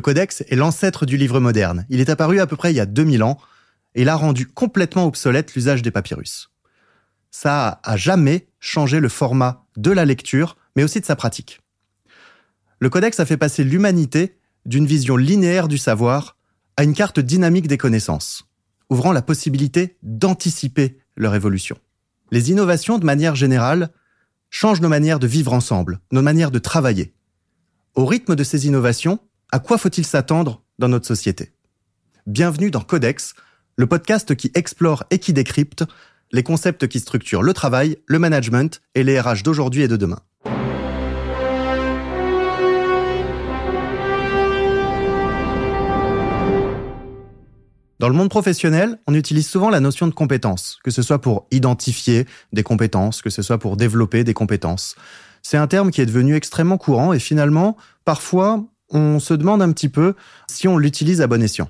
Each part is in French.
Le codex est l'ancêtre du livre moderne. Il est apparu à peu près il y a 2000 ans et il a rendu complètement obsolète l'usage des papyrus. Ça a jamais changé le format de la lecture, mais aussi de sa pratique. Le codex a fait passer l'humanité d'une vision linéaire du savoir à une carte dynamique des connaissances, ouvrant la possibilité d'anticiper leur évolution. Les innovations, de manière générale, changent nos manières de vivre ensemble, nos manières de travailler. Au rythme de ces innovations, à quoi faut-il s'attendre dans notre société? Bienvenue dans Codex, le podcast qui explore et qui décrypte les concepts qui structurent le travail, le management et les RH d'aujourd'hui et de demain. Dans le monde professionnel, on utilise souvent la notion de compétence, que ce soit pour identifier des compétences, que ce soit pour développer des compétences. C'est un terme qui est devenu extrêmement courant et finalement, parfois, on se demande un petit peu si on l'utilise à bon escient.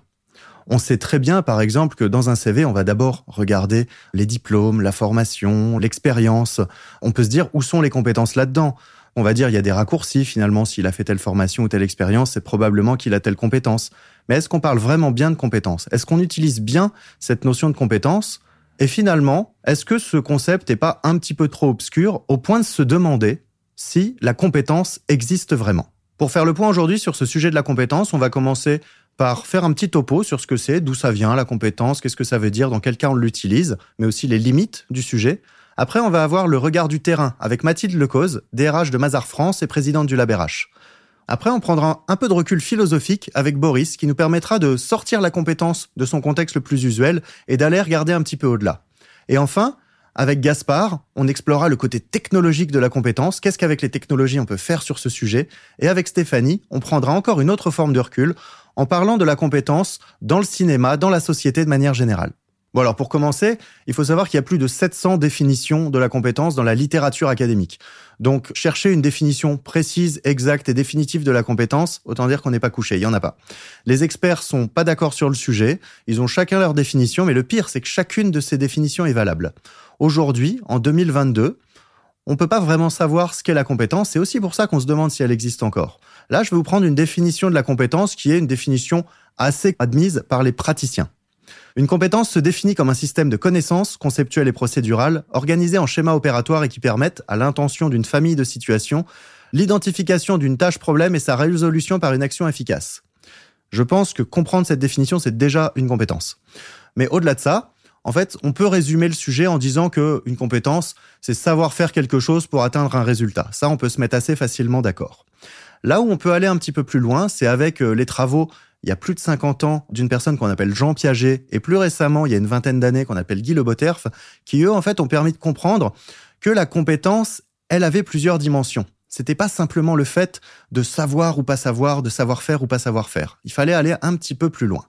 On sait très bien, par exemple, que dans un CV, on va d'abord regarder les diplômes, la formation, l'expérience. On peut se dire où sont les compétences là-dedans? On va dire il y a des raccourcis finalement. S'il a fait telle formation ou telle expérience, c'est probablement qu'il a telle compétence. Mais est-ce qu'on parle vraiment bien de compétences? Est-ce qu'on utilise bien cette notion de compétence? Et finalement, est-ce que ce concept n'est pas un petit peu trop obscur au point de se demander si la compétence existe vraiment? Pour faire le point aujourd'hui sur ce sujet de la compétence, on va commencer par faire un petit topo sur ce que c'est, d'où ça vient, la compétence, qu'est-ce que ça veut dire, dans quel cas on l'utilise, mais aussi les limites du sujet. Après, on va avoir le regard du terrain avec Mathilde Lecause, DRH de Mazar France et présidente du LabRH. Après, on prendra un peu de recul philosophique avec Boris qui nous permettra de sortir la compétence de son contexte le plus usuel et d'aller regarder un petit peu au-delà. Et enfin, avec Gaspard, on explorera le côté technologique de la compétence, qu'est-ce qu'avec les technologies on peut faire sur ce sujet? Et avec Stéphanie, on prendra encore une autre forme de recul en parlant de la compétence dans le cinéma, dans la société de manière générale. Bon alors pour commencer, il faut savoir qu'il y a plus de 700 définitions de la compétence dans la littérature académique. Donc chercher une définition précise, exacte et définitive de la compétence, autant dire qu'on n'est pas couché, il y en a pas. Les experts sont pas d'accord sur le sujet, ils ont chacun leur définition, mais le pire c'est que chacune de ces définitions est valable. Aujourd'hui, en 2022, on peut pas vraiment savoir ce qu'est la compétence, c'est aussi pour ça qu'on se demande si elle existe encore. Là, je vais vous prendre une définition de la compétence qui est une définition assez admise par les praticiens. Une compétence se définit comme un système de connaissances conceptuelles et procédurales organisé en schémas opératoires et qui permettent, à l'intention d'une famille de situations, l'identification d'une tâche problème et sa résolution par une action efficace. Je pense que comprendre cette définition, c'est déjà une compétence. Mais au-delà de ça, en fait, on peut résumer le sujet en disant que une compétence, c'est savoir faire quelque chose pour atteindre un résultat. Ça, on peut se mettre assez facilement d'accord. Là où on peut aller un petit peu plus loin, c'est avec euh, les travaux il y a plus de 50 ans d'une personne qu'on appelle Jean Piaget et plus récemment, il y a une vingtaine d'années qu'on appelle Guy Le Boterf, qui eux en fait ont permis de comprendre que la compétence, elle avait plusieurs dimensions. C'était pas simplement le fait de savoir ou pas savoir, de savoir faire ou pas savoir faire. Il fallait aller un petit peu plus loin.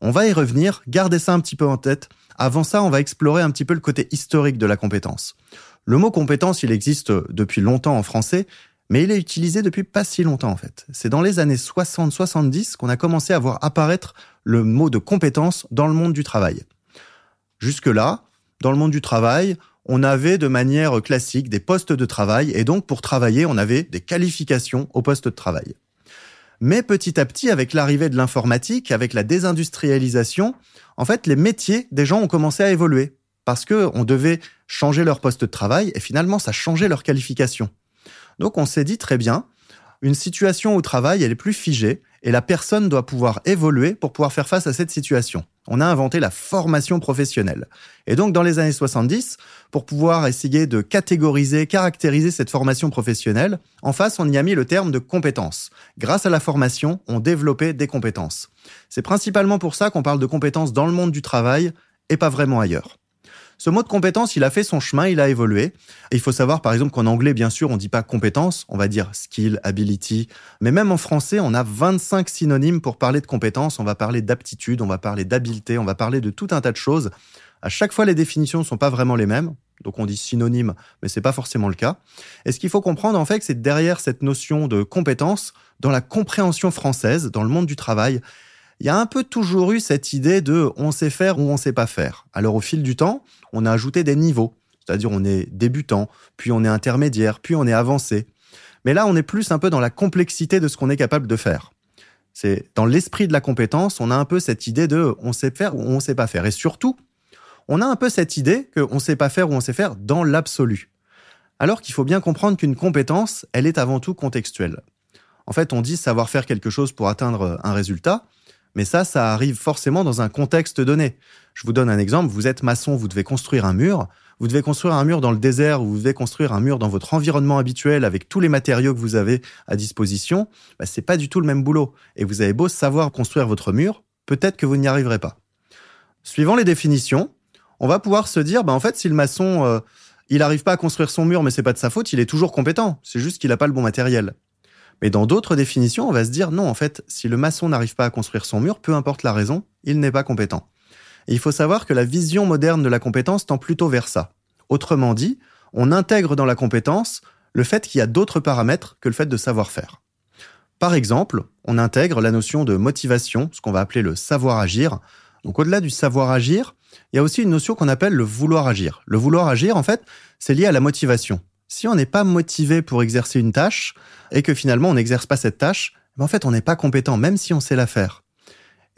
On va y revenir, gardez ça un petit peu en tête. Avant ça, on va explorer un petit peu le côté historique de la compétence. Le mot compétence, il existe depuis longtemps en français, mais il est utilisé depuis pas si longtemps en fait. C'est dans les années 60-70 qu'on a commencé à voir apparaître le mot de compétence dans le monde du travail. Jusque-là, dans le monde du travail, on avait de manière classique des postes de travail et donc pour travailler, on avait des qualifications au poste de travail. Mais petit à petit, avec l'arrivée de l'informatique, avec la désindustrialisation, en fait, les métiers des gens ont commencé à évoluer parce que on devait changer leur poste de travail et finalement, ça changeait leur qualification. Donc on s'est dit très bien, une situation au travail, elle est plus figée et la personne doit pouvoir évoluer pour pouvoir faire face à cette situation. On a inventé la formation professionnelle. Et donc dans les années 70, pour pouvoir essayer de catégoriser, caractériser cette formation professionnelle, en face, on y a mis le terme de compétences. Grâce à la formation, on développait des compétences. C'est principalement pour ça qu'on parle de compétences dans le monde du travail et pas vraiment ailleurs. Ce mot de compétence, il a fait son chemin, il a évolué. Et il faut savoir, par exemple, qu'en anglais, bien sûr, on dit pas compétence, on va dire skill, ability. Mais même en français, on a 25 synonymes pour parler de compétence. On va parler d'aptitude, on va parler d'habileté, on va parler de tout un tas de choses. À chaque fois, les définitions ne sont pas vraiment les mêmes. Donc on dit synonyme, mais c'est pas forcément le cas. Et ce qu'il faut comprendre, en fait, c'est derrière cette notion de compétence, dans la compréhension française, dans le monde du travail, il y a un peu toujours eu cette idée de on sait faire ou on sait pas faire. Alors au fil du temps, on a ajouté des niveaux. C'est-à-dire on est débutant, puis on est intermédiaire, puis on est avancé. Mais là, on est plus un peu dans la complexité de ce qu'on est capable de faire. C'est dans l'esprit de la compétence, on a un peu cette idée de on sait faire ou on sait pas faire. Et surtout, on a un peu cette idée qu'on sait pas faire ou on sait faire dans l'absolu. Alors qu'il faut bien comprendre qu'une compétence, elle est avant tout contextuelle. En fait, on dit savoir faire quelque chose pour atteindre un résultat, mais ça, ça arrive forcément dans un contexte donné. Je vous donne un exemple, vous êtes maçon, vous devez construire un mur, vous devez construire un mur dans le désert ou vous devez construire un mur dans votre environnement habituel avec tous les matériaux que vous avez à disposition, bah, c'est pas du tout le même boulot. Et vous avez beau savoir construire votre mur, peut-être que vous n'y arriverez pas. Suivant les définitions, on va pouvoir se dire, bah, en fait, si le maçon, euh, il n'arrive pas à construire son mur, mais c'est pas de sa faute, il est toujours compétent. C'est juste qu'il n'a pas le bon matériel. Mais dans d'autres définitions, on va se dire non, en fait, si le maçon n'arrive pas à construire son mur, peu importe la raison, il n'est pas compétent. Et il faut savoir que la vision moderne de la compétence tend plutôt vers ça. Autrement dit, on intègre dans la compétence le fait qu'il y a d'autres paramètres que le fait de savoir faire. Par exemple, on intègre la notion de motivation, ce qu'on va appeler le savoir agir. Donc au-delà du savoir agir, il y a aussi une notion qu'on appelle le vouloir agir. Le vouloir agir, en fait, c'est lié à la motivation. Si on n'est pas motivé pour exercer une tâche et que finalement on n'exerce pas cette tâche, ben, en fait on n'est pas compétent même si on sait la faire.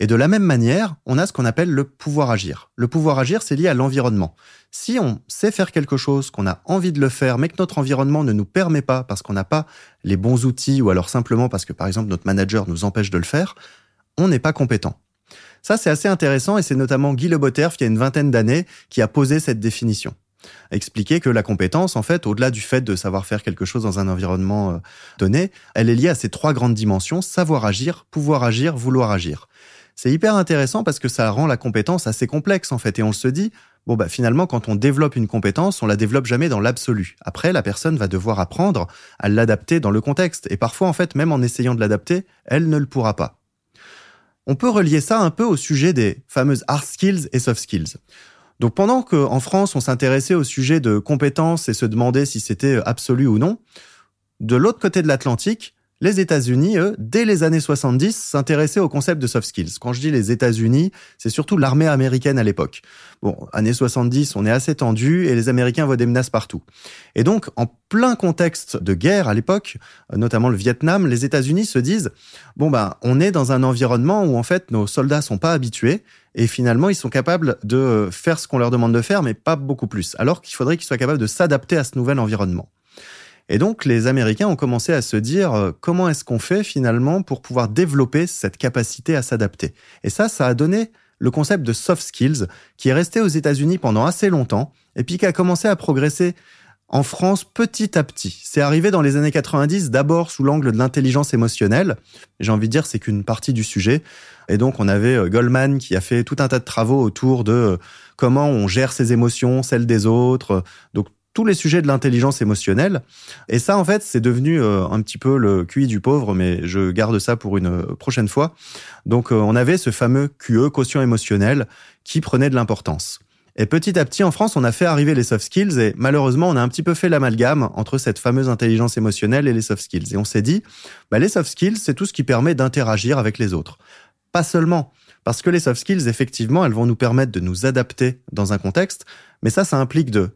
Et de la même manière, on a ce qu'on appelle le pouvoir agir. Le pouvoir agir, c'est lié à l'environnement. Si on sait faire quelque chose, qu'on a envie de le faire, mais que notre environnement ne nous permet pas parce qu'on n'a pas les bons outils ou alors simplement parce que par exemple notre manager nous empêche de le faire, on n'est pas compétent. Ça, c'est assez intéressant et c'est notamment Guy Leboterf, qui a une vingtaine d'années, qui a posé cette définition expliquer que la compétence, en fait, au-delà du fait de savoir faire quelque chose dans un environnement euh, donné, elle est liée à ces trois grandes dimensions, savoir agir, pouvoir agir, vouloir agir. C'est hyper intéressant parce que ça rend la compétence assez complexe, en fait, et on se dit, bon, bah, finalement, quand on développe une compétence, on la développe jamais dans l'absolu. Après, la personne va devoir apprendre à l'adapter dans le contexte, et parfois, en fait, même en essayant de l'adapter, elle ne le pourra pas. On peut relier ça un peu au sujet des fameuses hard skills et soft skills. Donc pendant qu'en France, on s'intéressait au sujet de compétences et se demandait si c'était absolu ou non, de l'autre côté de l'Atlantique, les États-Unis, eux, dès les années 70, s'intéressaient au concept de soft skills. Quand je dis les États-Unis, c'est surtout l'armée américaine à l'époque. Bon, années 70, on est assez tendu et les Américains voient des menaces partout. Et donc, en plein contexte de guerre à l'époque, notamment le Vietnam, les États-Unis se disent, bon ben, on est dans un environnement où en fait nos soldats sont pas habitués et finalement ils sont capables de faire ce qu'on leur demande de faire, mais pas beaucoup plus. Alors qu'il faudrait qu'ils soient capables de s'adapter à ce nouvel environnement. Et donc les Américains ont commencé à se dire euh, comment est-ce qu'on fait finalement pour pouvoir développer cette capacité à s'adapter? Et ça, ça a donné le concept de soft skills qui est resté aux États-Unis pendant assez longtemps et puis qui a commencé à progresser en France petit à petit. C'est arrivé dans les années 90, d'abord sous l'angle de l'intelligence émotionnelle. J'ai envie de dire c'est qu'une partie du sujet. Et donc on avait euh, Goldman qui a fait tout un tas de travaux autour de euh, comment on gère ses émotions, celles des autres. Donc tous les sujets de l'intelligence émotionnelle. Et ça, en fait, c'est devenu euh, un petit peu le QI du pauvre, mais je garde ça pour une euh, prochaine fois. Donc, euh, on avait ce fameux QE, quotient émotionnel, qui prenait de l'importance. Et petit à petit, en France, on a fait arriver les soft skills et malheureusement, on a un petit peu fait l'amalgame entre cette fameuse intelligence émotionnelle et les soft skills. Et on s'est dit, bah, les soft skills, c'est tout ce qui permet d'interagir avec les autres. Pas seulement. Parce que les soft skills, effectivement, elles vont nous permettre de nous adapter dans un contexte, mais ça, ça implique de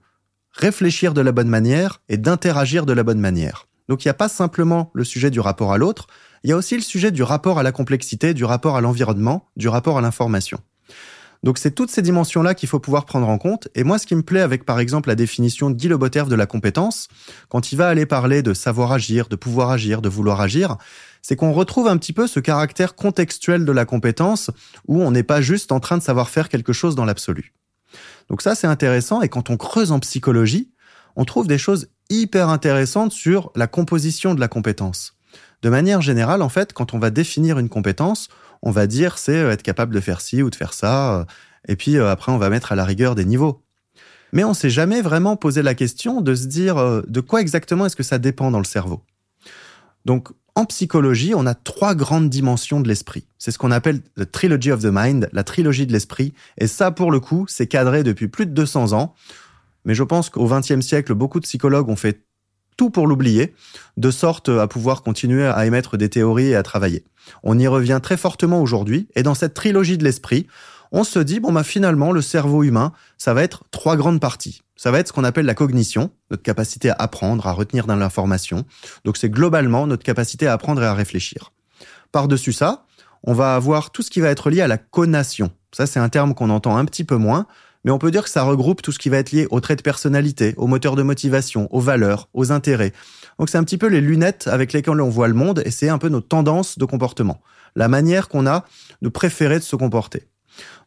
réfléchir de la bonne manière et d'interagir de la bonne manière. Donc il n'y a pas simplement le sujet du rapport à l'autre, il y a aussi le sujet du rapport à la complexité, du rapport à l'environnement, du rapport à l'information. Donc c'est toutes ces dimensions-là qu'il faut pouvoir prendre en compte. Et moi, ce qui me plaît avec, par exemple, la définition de Guy de la compétence, quand il va aller parler de savoir agir, de pouvoir agir, de vouloir agir, c'est qu'on retrouve un petit peu ce caractère contextuel de la compétence où on n'est pas juste en train de savoir faire quelque chose dans l'absolu. Donc ça, c'est intéressant. Et quand on creuse en psychologie, on trouve des choses hyper intéressantes sur la composition de la compétence. De manière générale, en fait, quand on va définir une compétence, on va dire c'est euh, être capable de faire ci ou de faire ça, euh, et puis euh, après on va mettre à la rigueur des niveaux. Mais on s'est jamais vraiment posé la question de se dire de quoi exactement est-ce que ça dépend dans le cerveau. Donc en psychologie, on a trois grandes dimensions de l'esprit. C'est ce qu'on appelle the trilogy of the mind, la trilogie de l'esprit. Et ça, pour le coup, c'est cadré depuis plus de 200 ans. Mais je pense qu'au XXe siècle, beaucoup de psychologues ont fait tout pour l'oublier, de sorte à pouvoir continuer à émettre des théories et à travailler. On y revient très fortement aujourd'hui, et dans cette trilogie de l'esprit, on se dit, bon, bah, finalement, le cerveau humain, ça va être trois grandes parties. Ça va être ce qu'on appelle la cognition, notre capacité à apprendre, à retenir dans l'information. Donc, c'est globalement notre capacité à apprendre et à réfléchir. Par-dessus ça, on va avoir tout ce qui va être lié à la conation. Ça, c'est un terme qu'on entend un petit peu moins, mais on peut dire que ça regroupe tout ce qui va être lié aux traits de personnalité, aux moteurs de motivation, aux valeurs, aux intérêts. Donc c'est un petit peu les lunettes avec lesquelles on voit le monde et c'est un peu nos tendances de comportement, la manière qu'on a de préférer de se comporter.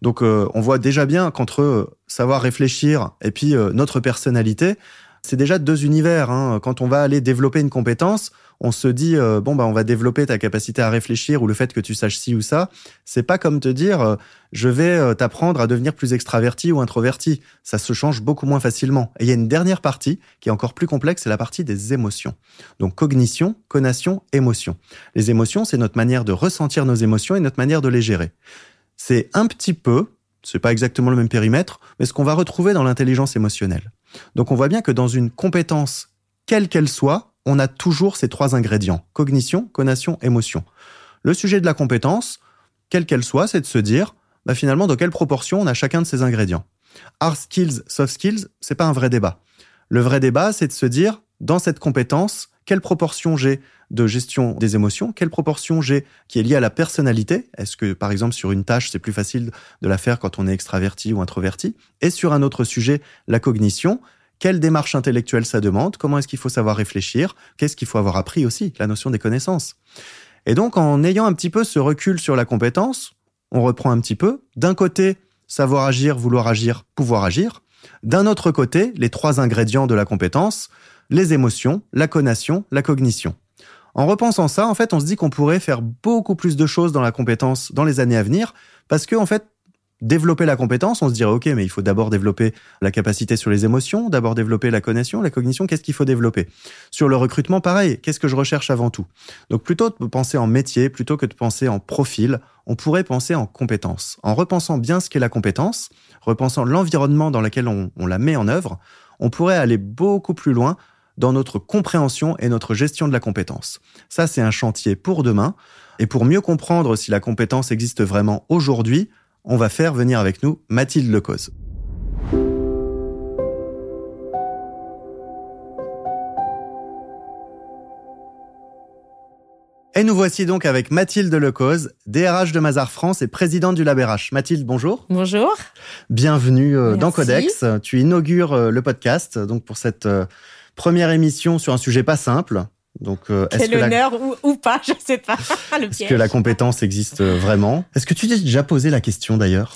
Donc euh, on voit déjà bien qu'entre euh, savoir réfléchir et puis euh, notre personnalité, c'est déjà deux univers. Hein. Quand on va aller développer une compétence, on se dit bon bah on va développer ta capacité à réfléchir ou le fait que tu saches ci ou ça. C'est pas comme te dire je vais t'apprendre à devenir plus extraverti ou introverti. Ça se change beaucoup moins facilement. Et il y a une dernière partie qui est encore plus complexe, c'est la partie des émotions. Donc cognition, conation, émotion. Les émotions, c'est notre manière de ressentir nos émotions et notre manière de les gérer c'est un petit peu, c'est pas exactement le même périmètre, mais ce qu'on va retrouver dans l'intelligence émotionnelle. Donc on voit bien que dans une compétence, quelle qu'elle soit, on a toujours ces trois ingrédients, cognition, conation, émotion. Le sujet de la compétence, quelle qu'elle soit, c'est de se dire, bah finalement, dans quelle proportion on a chacun de ces ingrédients. Hard skills, soft skills, c'est pas un vrai débat. Le vrai débat, c'est de se dire, dans cette compétence, quelle proportion j'ai de gestion des émotions, quelle proportion j'ai qui est liée à la personnalité. Est-ce que, par exemple, sur une tâche, c'est plus facile de la faire quand on est extraverti ou introverti? Et sur un autre sujet, la cognition, quelle démarche intellectuelle ça demande? Comment est-ce qu'il faut savoir réfléchir? Qu'est-ce qu'il faut avoir appris aussi? La notion des connaissances. Et donc, en ayant un petit peu ce recul sur la compétence, on reprend un petit peu. D'un côté, savoir agir, vouloir agir, pouvoir agir. D'un autre côté, les trois ingrédients de la compétence, les émotions, la conation, la cognition. En repensant ça, en fait, on se dit qu'on pourrait faire beaucoup plus de choses dans la compétence dans les années à venir, parce que, en fait, développer la compétence, on se dirait, OK, mais il faut d'abord développer la capacité sur les émotions, d'abord développer la conation, la cognition, qu'est-ce qu'il faut développer? Sur le recrutement, pareil, qu'est-ce que je recherche avant tout? Donc plutôt de penser en métier, plutôt que de penser en profil, on pourrait penser en compétence. En repensant bien ce qu'est la compétence, repensant l'environnement dans lequel on, on la met en œuvre, on pourrait aller beaucoup plus loin dans notre compréhension et notre gestion de la compétence. Ça, c'est un chantier pour demain. Et pour mieux comprendre si la compétence existe vraiment aujourd'hui, on va faire venir avec nous Mathilde Lecause. Et nous voici donc avec Mathilde Lecause, DRH de Mazar France et présidente du LabRH. Mathilde, bonjour. Bonjour. Bienvenue euh, dans Codex. Tu inaugures euh, le podcast donc pour cette euh, Première émission sur un sujet pas simple. Donc, euh, est-ce que honneur ou, pas, je sais pas. est-ce que la compétence existe euh, vraiment? Est-ce que tu t'es déjà posé la question d'ailleurs?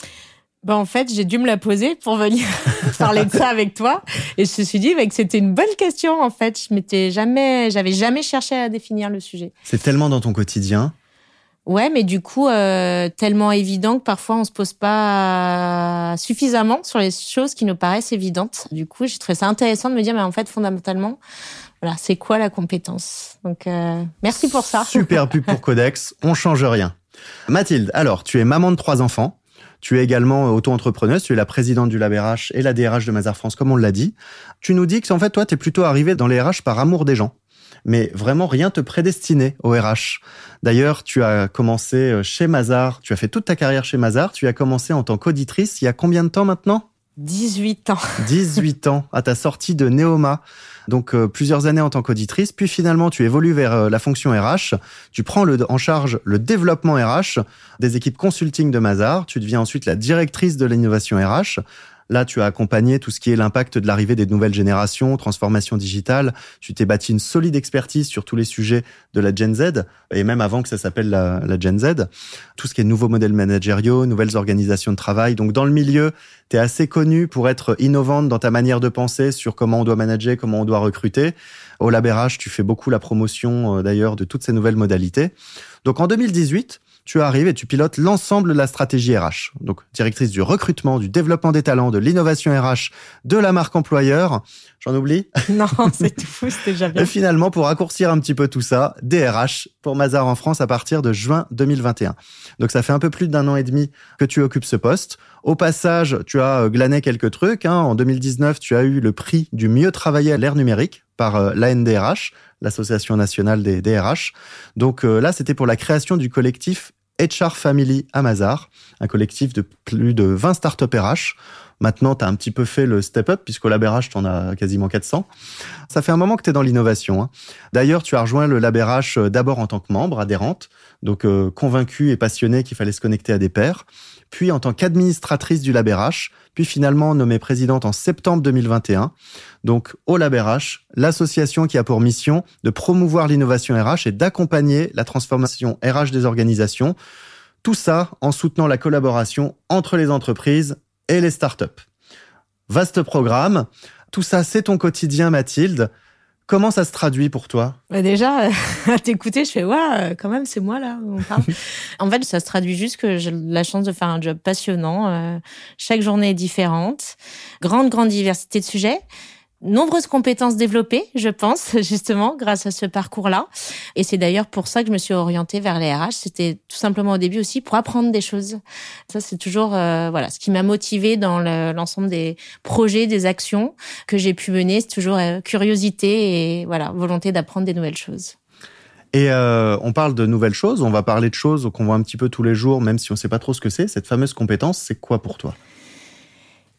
Ben en fait, j'ai dû me la poser pour venir parler de ça avec toi. Et je me suis dit bah, que c'était une bonne question, en fait. Je m'étais jamais, j'avais jamais cherché à définir le sujet. C'est tellement dans ton quotidien. Ouais, mais du coup, euh, tellement évident que parfois on se pose pas suffisamment sur les choses qui nous paraissent évidentes. Du coup, j'ai trouvé ça intéressant de me dire, mais en fait, fondamentalement, voilà, c'est quoi la compétence? Donc, euh, merci pour ça. Super pub pour Codex, on change rien. Mathilde, alors, tu es maman de trois enfants. Tu es également auto-entrepreneuse, tu es la présidente du LabRH et la DRH de Mazar France, comme on l'a dit. Tu nous dis que, en fait, toi, tu es plutôt arrivé dans les RH par amour des gens mais vraiment rien te prédestinait au RH. D'ailleurs, tu as commencé euh, chez Mazar, tu as fait toute ta carrière chez Mazar, tu as commencé en tant qu'auditrice il y a combien de temps maintenant? 18 ans. 18 ans à ta sortie de Neoma. Donc euh, plusieurs années en tant qu'auditrice, puis finalement tu évolues vers euh, la fonction RH, tu prends le, en charge le développement RH des équipes consulting de Mazar, tu deviens ensuite la directrice de l'innovation RH, Là, tu as accompagné tout ce qui est l'impact de l'arrivée des nouvelles générations, transformation digitale. Tu t'es bâti une solide expertise sur tous les sujets de la Gen Z, et même avant que ça s'appelle la, Gen Z. Tout ce qui est nouveaux modèles managériaux, nouvelles organisations de travail. Donc, dans le milieu, tu es assez connu pour être innovante dans ta manière de penser sur comment on doit manager, comment on doit recruter. Au LabRH, tu fais beaucoup la promotion, euh, d'ailleurs, de toutes ces nouvelles modalités. Donc, en 2018, tu arrives et tu pilotes l'ensemble de la stratégie RH. Donc, directrice du recrutement, du développement des talents, de l'innovation RH, de la marque employeur. J'en oublie Non, c'est tout, c'était déjà bien. Et finalement, pour raccourcir un petit peu tout ça, DRH pour Mazar en France à partir de juin 2021. Donc, ça fait un peu plus d'un an et demi que tu occupes ce poste. Au passage, tu as euh, glané quelques trucs. Hein. En 2019, tu as eu le prix du mieux travailler à l'ère numérique par euh, l'ANDRH, l'Association nationale des DRH. Donc euh, là, c'était pour la création du collectif HR Family Amazar, un collectif de plus de 20 startups RH. Maintenant, tu as un petit peu fait le step-up, puisqu'au LabRH, tu en as quasiment 400. Ça fait un moment que tu es dans l'innovation. Hein. D'ailleurs, tu as rejoint le LabRH euh, d'abord en tant que membre adhérente, donc euh, convaincu et passionné qu'il fallait se connecter à des pairs, puis en tant qu'administratrice du LabRH, puis finalement nommée présidente en septembre 2021. Donc au LabRH, l'association qui a pour mission de promouvoir l'innovation RH et d'accompagner la transformation RH des organisations. Tout ça en soutenant la collaboration entre les entreprises et les startups. Vaste programme. Tout ça, c'est ton quotidien, Mathilde. Comment ça se traduit pour toi? Bah Déjà, à t'écouter, je fais ouais, euh, quand même, c'est moi là. On parle. en fait, ça se traduit juste que j'ai la chance de faire un job passionnant. Euh, chaque journée est différente, grande grande diversité de sujets nombreuses compétences développées, je pense, justement, grâce à ce parcours-là. Et c'est d'ailleurs pour ça que je me suis orientée vers les RH. C'était tout simplement au début aussi pour apprendre des choses. Ça, c'est toujours euh, voilà ce qui m'a motivée dans l'ensemble des projets, des actions que j'ai pu mener. C'est toujours euh, curiosité et voilà volonté d'apprendre des nouvelles choses. Et euh, on parle de nouvelles choses. On va parler de choses qu'on voit un petit peu tous les jours, même si on ne sait pas trop ce que c'est. Cette fameuse compétence, c'est quoi pour toi?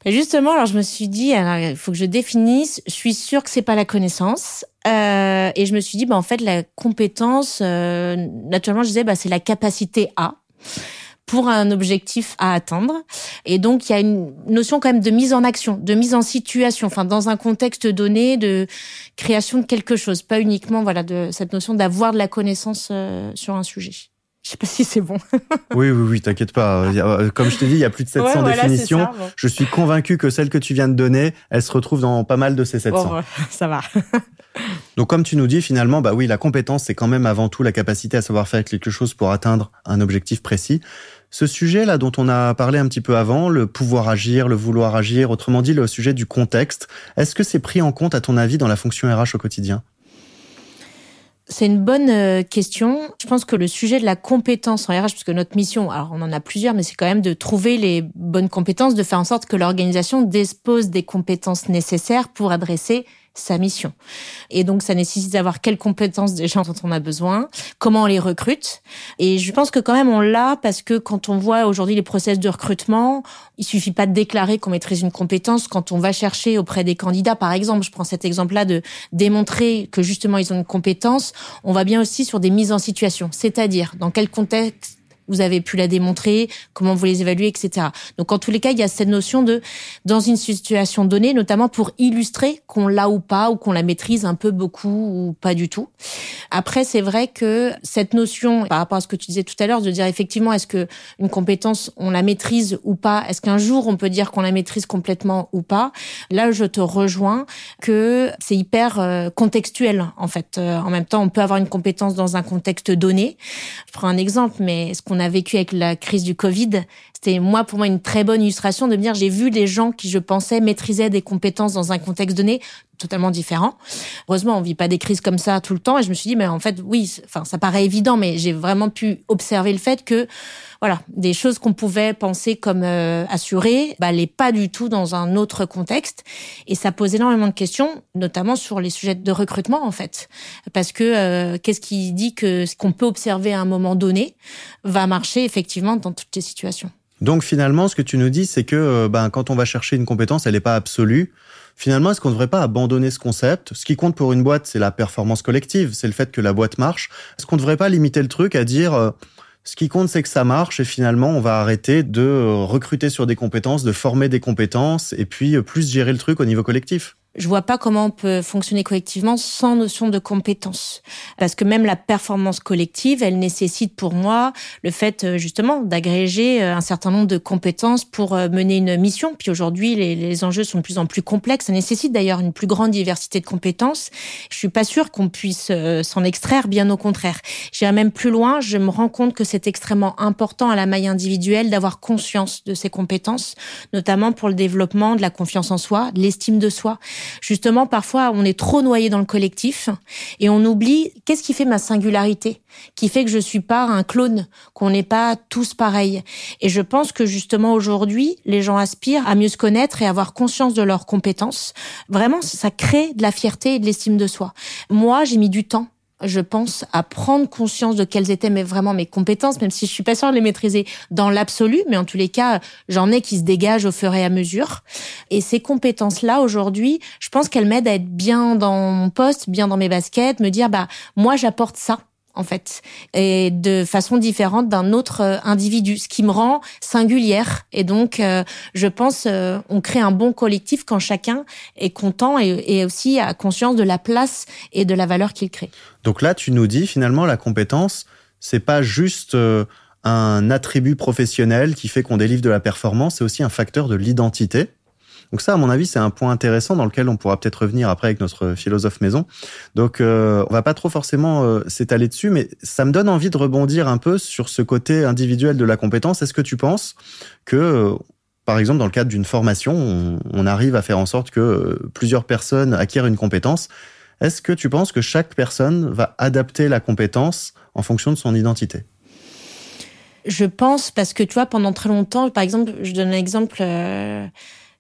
Et justement, alors je me suis dit, il faut que je définisse. Je suis sûre que c'est pas la connaissance. Euh, et je me suis dit, bah en fait, la compétence, euh, naturellement, je disais, bah c'est la capacité à pour un objectif à atteindre. Et donc, il y a une notion quand même de mise en action, de mise en situation, enfin, dans un contexte donné, de création de quelque chose, pas uniquement, voilà, de cette notion d'avoir de la connaissance euh, sur un sujet. Je sais pas si c'est bon. oui, oui, oui, t'inquiète pas. Euh, comme je t'ai dit, il y a plus de 700 définitions. Je suis convaincu que celle que tu viens de donner, elle se retrouve dans pas mal de ces 700. Bon, ça va. Donc, comme tu nous dis, finalement, bah oui, la compétence, c'est quand même avant tout la capacité à savoir faire quelque chose pour atteindre un objectif précis. Ce sujet-là dont on a parlé un petit peu avant, le pouvoir agir, le vouloir agir, autrement dit, le sujet du contexte, est-ce que c'est pris en compte, à ton avis, dans la fonction RH au quotidien? C'est une bonne euh, question. Je pense que le sujet de la compétence en RH, puisque notre mission, alors on en a plusieurs, mais c'est quand même de trouver les bonnes compétences, de faire en sorte que l'organisation dispose des compétences nécessaires pour adresser sa mission. Et donc, ça nécessite d'avoir quelles compétences des gens dont on a besoin, comment on les recrute. Et je pense que quand même, on l'a parce que quand on voit aujourd'hui les process de recrutement, il suffit pas de déclarer qu'on maîtrise une compétence. Quand on va chercher auprès des candidats, par exemple, je prends cet exemple-là de démontrer que justement ils ont une compétence, on va bien aussi sur des mises en situation. C'est-à-dire, dans quel contexte vous avez pu la démontrer, comment vous les évaluez, etc. Donc en tous les cas, il y a cette notion de dans une situation donnée, notamment pour illustrer qu'on l'a ou pas, ou qu'on la maîtrise un peu beaucoup ou pas du tout. Après, c'est vrai que cette notion, par rapport à ce que tu disais tout à l'heure, de dire effectivement, est-ce que une compétence, on la maîtrise ou pas? Est-ce qu'un jour on peut dire qu'on la maîtrise complètement ou pas? Là, je te rejoins que c'est hyper euh, contextuel en fait. Euh, en même temps, on peut avoir une compétence dans un contexte donné. Je prends un exemple, mais ce qu'on a vécu avec la crise du Covid, c'était moi pour moi une très bonne illustration de me dire j'ai vu des gens qui je pensais maîtrisaient des compétences dans un contexte donné totalement différent. Heureusement, on vit pas des crises comme ça tout le temps et je me suis dit mais en fait oui, enfin ça paraît évident mais j'ai vraiment pu observer le fait que voilà, des choses qu'on pouvait penser comme euh, assurées, bah, les pas du tout dans un autre contexte. Et ça pose énormément de questions, notamment sur les sujets de recrutement en fait, parce que euh, qu'est-ce qui dit que ce qu'on peut observer à un moment donné va marcher effectivement dans toutes les situations? Donc finalement, ce que tu nous dis, c'est que euh, ben, quand on va chercher une compétence, elle n'est pas absolue. Finalement, est-ce qu'on ne devrait pas abandonner ce concept? Ce qui compte pour une boîte, c'est la performance collective, c'est le fait que la boîte marche. Est-ce qu'on ne devrait pas limiter le truc à dire euh, ce qui compte, c'est que ça marche et finalement, on va arrêter de euh, recruter sur des compétences, de former des compétences et puis plus gérer le truc au niveau collectif je vois pas comment on peut fonctionner collectivement sans notion de compétence. Parce que même la performance collective, elle nécessite pour moi le fait euh, justement d'agréger euh, un certain nombre de compétences pour euh, mener une mission. Puis aujourd'hui, les, les, enjeux sont de plus en plus complexes. Ça nécessite d'ailleurs une plus grande diversité de compétences. Je suis pas sûre qu'on puisse s'en extraire, bien au contraire. J'irai même plus loin. Je me rends compte que c'est extrêmement important à la maille individuelle d'avoir conscience de ces compétences, notamment pour le développement de la confiance en soi, de l'estime de soi justement, parfois, on est trop noyé dans le collectif et on oublie qu'est-ce qui fait ma singularité, qui fait que je suis pas un clone, qu'on n'est pas tous pareils. Et je pense que justement aujourd'hui, les gens aspirent à mieux se connaître et avoir conscience de leurs compétences. Vraiment, ça crée de la fierté et de l'estime de soi. Moi, j'ai mis du temps je pense, à prendre conscience de quelles étaient mes, vraiment mes compétences, même si je suis pas sûre de les maîtriser dans l'absolu, mais en tous les cas, j'en ai qui se dégagent au fur et à mesure. Et ces compétences-là, aujourd'hui, je pense qu'elles m'aident à être bien dans mon poste, bien dans mes baskets, me dire, bah, moi, j'apporte ça en fait, et de façon différente d'un autre euh, individu, ce qui me rend singulière. Et donc, euh, je pense, euh, on crée un bon collectif quand chacun est content et, et, aussi a conscience de la place et de la valeur qu'il crée. Donc là, tu nous dis finalement la compétence, c'est pas juste un attribut professionnel qui fait qu'on délivre de la performance, c'est aussi un facteur de l'identité. Donc ça, à mon avis, c'est un point intéressant dans lequel on pourra peut-être revenir après avec notre philosophe maison. Donc, euh, on va pas trop forcément euh, s'étaler dessus, mais ça me donne envie de rebondir un peu sur ce côté individuel de la compétence. Est-ce que tu penses que, euh, par exemple, dans le cadre d'une formation, on, arrive à faire en sorte que plusieurs personnes acquièrent une compétence? Est-ce que tu penses que chaque personne va adapter la compétence en fonction de son identité? Je pense parce que tu vois pendant très longtemps par exemple je donne un exemple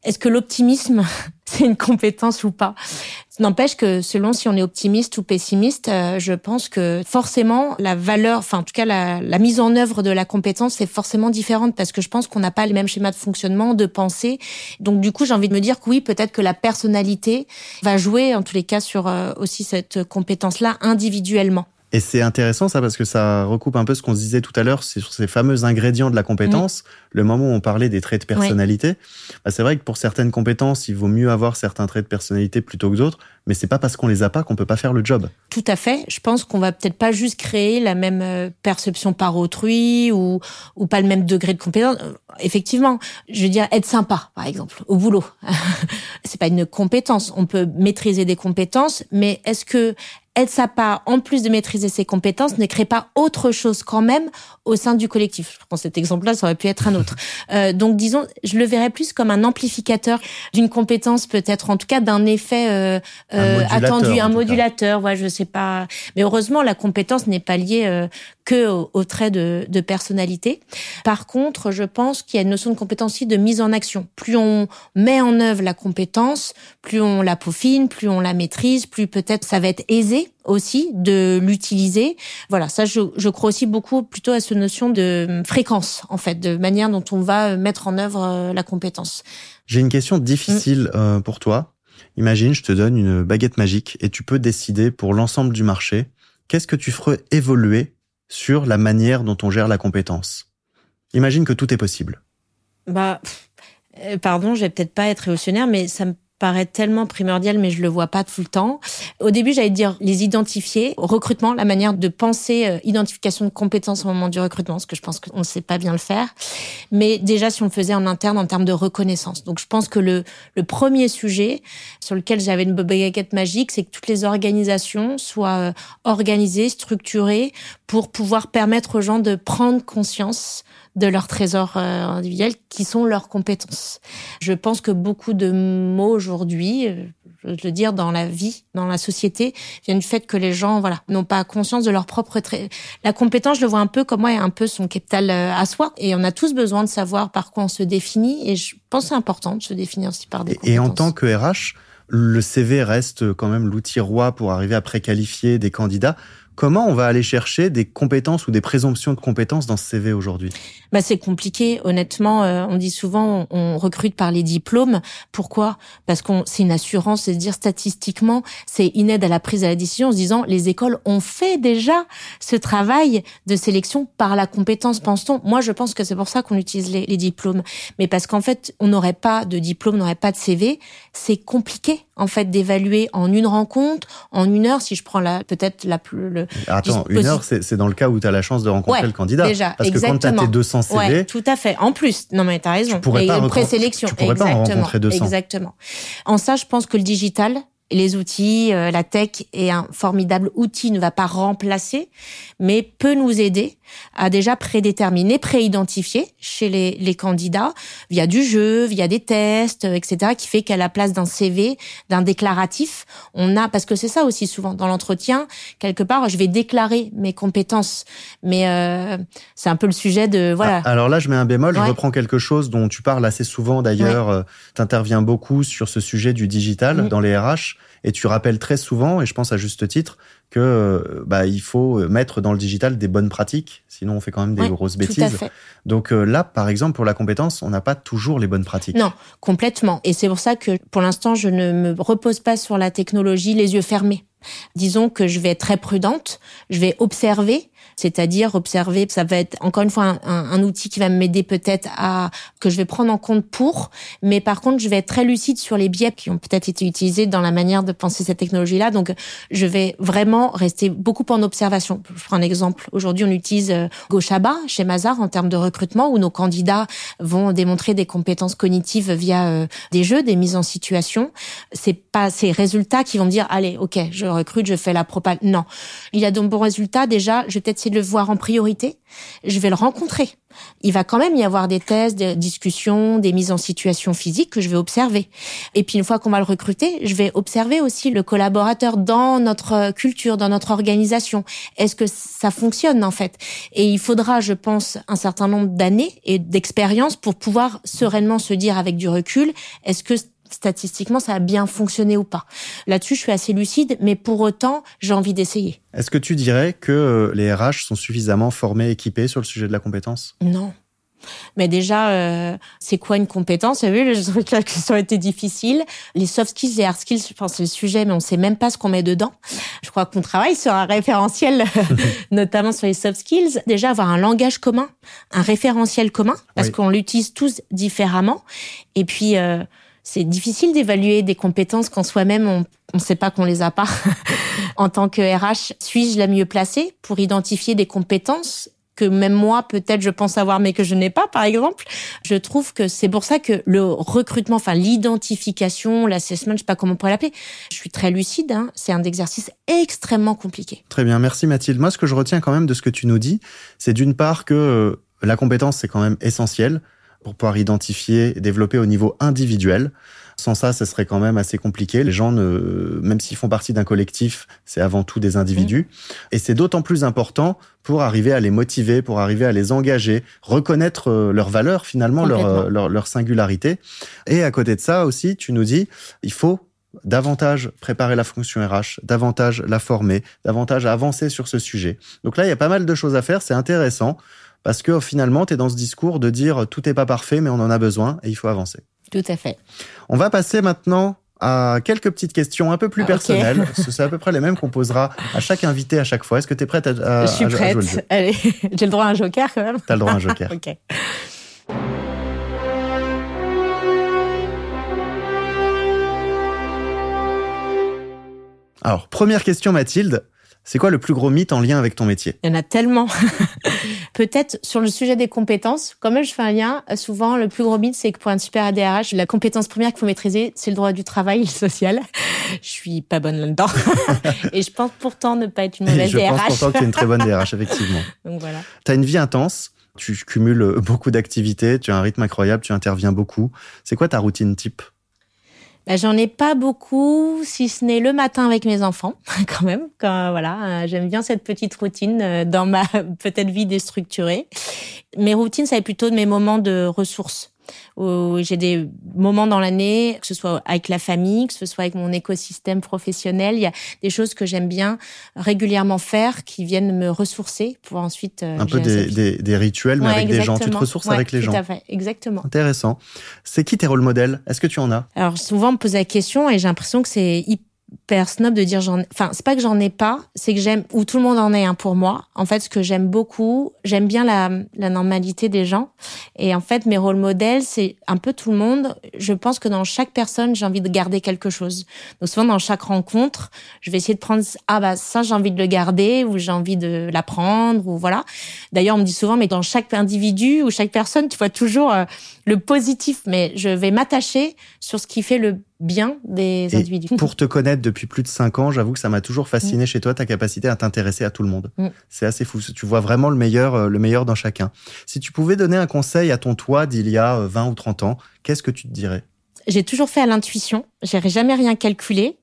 est-ce que l'optimisme, c'est une compétence ou pas? N'empêche que selon si on est optimiste ou pessimiste, euh, je pense que forcément la valeur, enfin en tout cas la, mise en œuvre de la compétence est forcément différente parce que je pense qu'on n'a pas les mêmes schémas de fonctionnement, de pensée. Donc du coup, j'ai envie de me dire que oui, peut-être que la personnalité va jouer en tous les cas sur euh, aussi cette compétence-là individuellement. Et c'est intéressant ça parce que ça recoupe un peu ce qu'on se disait tout à l'heure sur ces fameux ingrédients de la compétence. Mmh. Le moment où on parlait des traits de personnalité, oui. bah c'est vrai que pour certaines compétences, il vaut mieux avoir certains traits de personnalité plutôt que d'autres, mais c'est pas parce qu'on les a pas qu'on peut pas faire le job. Tout à fait. Je pense qu'on va peut-être pas juste créer la même euh, perception par autrui ou ou pas le même degré de compétence. Euh, effectivement, je veux dire être sympa par exemple au boulot. c'est pas une compétence. On peut maîtriser des compétences, mais est-ce que être sympa, en plus de maîtriser ses compétences, ne crée pas autre chose quand même au sein du collectif. Je prends cet exemple-là, ça aurait pu être un autre. Euh, donc, disons, je le verrais plus comme un amplificateur d'une compétence, peut-être en tout cas d'un effet euh, euh, un attendu, un modulateur. Ouais, je sais pas. Mais heureusement, la compétence n'est pas liée euh, que au, au trait de, de, personnalité. Par contre, je pense qu'il y a une notion de compétence aussi de mise en action. Plus on met en œuvre la compétence, plus on la peaufine, plus on la maîtrise, plus peut-être ça va être aisé aussi de l'utiliser. Voilà, ça je, je, crois aussi beaucoup plutôt à cette notion de fréquence en fait, de manière dont on va mettre en œuvre euh, la compétence. J'ai une question difficile mmh. euh, pour toi. Imagine, je te donne une baguette magique et tu peux décider pour l'ensemble du marché, qu'est-ce que tu ferais évoluer sur la manière dont on gère la compétence? Imagine que tout est possible. Bah, euh, pardon, je vais peut-être pas être révolutionnaire, mais ça me paraît tellement primordial, mais je le vois pas tout le temps. Au début, j'allais dire les identifier, recrutement, la manière de penser euh, identification de compétences au moment du recrutement, parce que je pense qu'on ne sait pas bien le faire. Mais déjà, si on le faisait en interne, en termes de reconnaissance. Donc, je pense que le, le premier sujet sur lequel j'avais une baguette magique, c'est que toutes les organisations soient euh, organisées, structurées, pour pouvoir permettre aux gens de prendre conscience de leur trésor euh, individuel qui sont leurs compétences. Je pense que beaucoup de mots aujourd'hui, euh, je veux dire dans la vie, dans la société, viennent du fait que les gens voilà n'ont pas conscience de leur propre trait. La compétence, je le vois un peu comme moi, un peu son capital euh, à soi. Et on a tous besoin de savoir par quoi on se définit. Et je pense que c'est important de se définir aussi par des compétences. Et en tant que RH, le CV reste quand même l'outil roi pour arriver à préqualifier des candidats. Comment on va aller chercher des compétences ou des présomptions de compétences dans ce CV aujourd'hui? Bah c'est compliqué, honnêtement. Euh, on dit souvent on, recrute par les diplômes. Pourquoi? Parce qu'on c'est une assurance, c'est dire statistiquement, c'est une aide à la prise de la décision en se disant les écoles ont fait déjà ce travail de sélection par la compétence, pense-t-on. Moi, je pense que c'est pour ça qu'on utilise les, les, diplômes, mais parce qu'en fait, on n'aurait pas de diplôme, on n'aurait pas de CV. C'est compliqué en fait d'évaluer en une rencontre, en une heure. Si je prends la peut-être la plus le Attends, une heure, c'est dans le cas où tu as la chance de rencontrer ouais, le candidat. Déjà, Parce exactement. que quand tu as tes 200 CV... Ouais, tout à fait. En plus, non mais tu as raison. Tu pourrais pas présélection. Tu pourrais exactement. pas en rencontrer 200. Exactement. En ça, je pense que le digital, les outils, euh, la tech est un formidable outil, ne va pas remplacer, mais peut nous aider à déjà prédéterminer, préidentifier chez les, les candidats via du jeu, via des tests, etc., qui fait qu'à la place d'un CV, d'un déclaratif, on a, parce que c'est ça aussi souvent dans l'entretien, quelque part, je vais déclarer mes compétences, mais euh, c'est un peu le sujet de voilà. Ah, alors là, je mets un bémol, ouais. je reprends quelque chose dont tu parles assez souvent d'ailleurs, ouais. euh, tu interviens beaucoup sur ce sujet du digital mmh. dans les RH et tu rappelles très souvent, et je pense à juste titre, que euh, bah, il faut mettre dans le digital des bonnes pratiques, sinon on fait quand même des grosses bêtises. Donc euh, là, par exemple, pour la compétence, on n'a pas toujours les bonnes pratiques. Non, complètement. Et c'est pour ça que pour l'instant, je ne me repose pas sur la technologie les yeux fermés. Disons que je vais être très prudente, je vais observer, c'est-à-dire observer, ça va être encore une fois un, outil qui va m'aider peut-être à que je vais prendre en compte pour, mais par contre je vais être très lucide sur les biais qui ont peut-être été utilisés dans la manière de penser cette technologie-là. Donc je vais vraiment rester beaucoup en observation. Je prends un exemple. Aujourd'hui on utilise euh, Goshaba chez Mazar en termes de recrutement où nos candidats vont démontrer des compétences cognitives via euh, des jeux, des mises en situation. C'est pas ces résultats qui vont me dire allez ok je recrute, je fais la propale. Non, il y a de bons résultats. Déjà, je vais peut-être de le voir en priorité. Je vais le rencontrer. Il va quand même y avoir des tests, des discussions, des mises en situation physique que je vais observer. Et puis une fois qu'on va le recruter, je vais observer aussi le collaborateur dans notre culture, dans notre organisation. Est-ce que ça fonctionne en fait? Et il faudra, je pense, un certain nombre d'années et d'expérience pour pouvoir sereinement se dire avec du recul, est-ce que statistiquement ça a bien fonctionné ou pas. Là-dessus, je suis assez lucide, mais pour autant, j'ai envie d'essayer. Est-ce que tu dirais que euh, les RH sont suffisamment formés, équipés sur le sujet de la compétence? Non. Mais déjà, euh, c'est quoi une compétence? Vous avez vu, qui ont été difficiles. Les soft skills, les hard skills, je pense c'est le sujet, mais on sait même pas ce qu'on met dedans. Je crois qu'on travaille sur un référentiel, notamment sur les soft skills. Déjà, avoir un langage commun, un référentiel commun, parce qu'on l'utilise tous différemment. Et puis, euh, c'est difficile d'évaluer des compétences quand soi-même on ne sait pas qu'on les a pas. en tant que RH, suis-je la mieux placée pour identifier des compétences que même moi peut-être je pense avoir mais que je n'ai pas par exemple? Je trouve que c'est pour ça que le recrutement, enfin l'identification, l'assessment, je sais pas comment on pourrait l'appeler. Je suis très lucide, hein, c'est un exercice extrêmement compliqué. Très bien, merci Mathilde. Moi ce que je retiens quand même de ce que tu nous dis, c'est d'une part que euh, la compétence c'est quand même essentiel pour pouvoir identifier et développer au niveau individuel. Sans ça, ce serait quand même assez compliqué. Les gens, ne, même s'ils font partie d'un collectif, c'est avant tout des individus. Mmh. Et c'est d'autant plus important pour arriver à les motiver, pour arriver à les engager, reconnaître euh, leurs valeurs finalement, leur, euh, leur, leur singularité. Et à côté de ça aussi, tu nous dis, il faut davantage préparer la fonction RH, davantage la former, davantage avancer sur ce sujet. Donc là, il y a pas mal de choses à faire, c'est intéressant parce que finalement, tu es dans ce discours de dire tout n'est pas parfait, mais on en a besoin et il faut avancer. Tout à fait. On va passer maintenant à quelques petites questions un peu plus ah, personnelles. C'est à peu près les mêmes qu'on posera à chaque invité à chaque fois. Est-ce que tu es prête à, Je suis prête. Allez, j'ai le droit à un joker quand même? Tu as le droit à un joker. ok. Alors, première question, Mathilde. C'est quoi le plus gros mythe en lien avec ton métier? Il y en a tellement. Peut-être sur le sujet des compétences, quand même je fais un lien, souvent le plus gros mythe c'est que pour un super ADRH, la compétence première qu'il faut maîtriser, c'est le droit du travail et le social. Je suis pas bonne là-dedans. et je pense pourtant ne pas être une mauvaise je DRH. Je pense pourtant que tu es une très bonne DRH, effectivement. Donc voilà. Tu as une vie intense, tu cumules beaucoup d'activités, tu as un rythme incroyable, tu interviens beaucoup. C'est quoi ta routine type? Bah, j'en ai pas beaucoup, si ce n'est le matin avec mes enfants, quand même. Quand, voilà, euh, j'aime bien cette petite routine euh, dans ma peut-être vie déstructurée. Mes routines, ça être plutôt mes moments de ressources où j'ai des moments dans l'année, que ce soit avec la famille, que ce soit avec mon écosystème professionnel. Il y a des choses que j'aime bien régulièrement faire qui viennent me ressourcer pour ensuite. Euh, un peu des, des, rituels, mais avec des gens. Tu te ressources avec les gens. Tout à fait, exactement. Intéressant. C'est qui tes rôles modèles? Est-ce que tu en as? Alors souvent on me pose la question et j'ai l'impression que c'est hyper hyper snob de dire j'en enfin c'est pas que j'en ai pas c'est que j'aime ou tout le monde en est un pour moi. En fait ce que j'aime beaucoup j'aime bien la, la normalité des gens. Et en fait mes rôles modèles c'est un peu tout le monde. Je pense que dans chaque personne j'ai envie de garder quelque chose. Donc souvent dans chaque rencontre je vais essayer de prendre ah bah ça j'ai envie de le garder ou j'ai envie de l'apprendre ou voilà. D'ailleurs on me dit souvent mais dans chaque individu ou chaque personne tu vois toujours euh, le positif. Mais je vais m'attacher sur ce qui fait le bien des individus. Pour te connaître depuis plus de cinq ans, j'avoue que ça m'a toujours fasciné mm. chez toi ta capacité à t'intéresser à tout le monde. Mm. C'est assez fou. Tu vois vraiment le meilleur, euh, le meilleur dans chacun. Si tu pouvais donner un conseil à ton toi d'il y a 20 euh, ou 30 ans, qu'est-ce que tu te dirais? J'ai toujours fait à l'intuition. J'ai jamais rien calculé.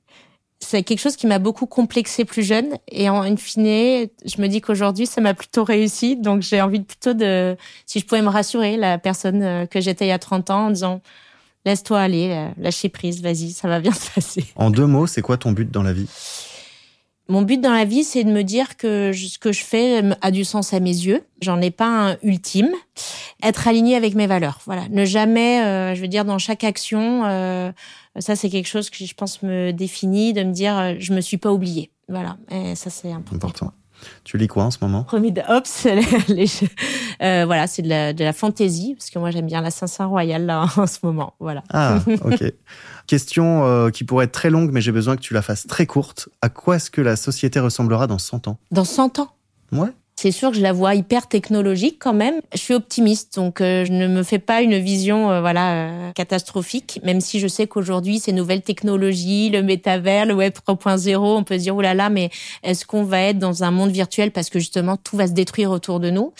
C'est quelque chose qui m'a beaucoup complexé plus jeune et en une fine, je me dis qu'aujourd'hui ça m'a plutôt réussi. Donc j'ai envie de plutôt de, si je pouvais me rassurer, la personne euh, que j'étais il y a 30 ans en disant laisse-toi aller, lâcher prise, vas-y, ça va bien se passer. En deux mots, c'est quoi ton but dans la vie? Mon but dans la vie, c'est de me dire que ce que je fais a du sens à mes yeux. J'en ai pas un ultime. Être aligné avec mes valeurs. Voilà. Ne jamais, euh, je veux dire, dans chaque action, euh, ça c'est quelque chose que je pense me définit, de me dire, euh, je me suis pas oubliée. Voilà. Et ça c'est important. important. Tu lis quoi en ce moment? Remis de Hops, les, euh, voilà, c'est de la, de la fantaisie, parce que moi j'aime bien l'Assassin Royal là en ce moment. Voilà. Ah, ok. Question euh, qui pourrait être très longue, mais j'ai besoin que tu la fasses très courte. À quoi est-ce que la société ressemblera dans 100 ans? Dans 100 ans? Ouais. C'est sûr que je la vois hyper technologique quand même. Je suis optimiste, donc euh, je ne me fais pas une vision euh, voilà euh, catastrophique, même si je sais qu'aujourd'hui ces nouvelles technologies, le métavers, le web 3.0, on peut se dire oh là là, mais est-ce qu'on va être dans un monde virtuel parce que justement tout va se détruire autour de nous?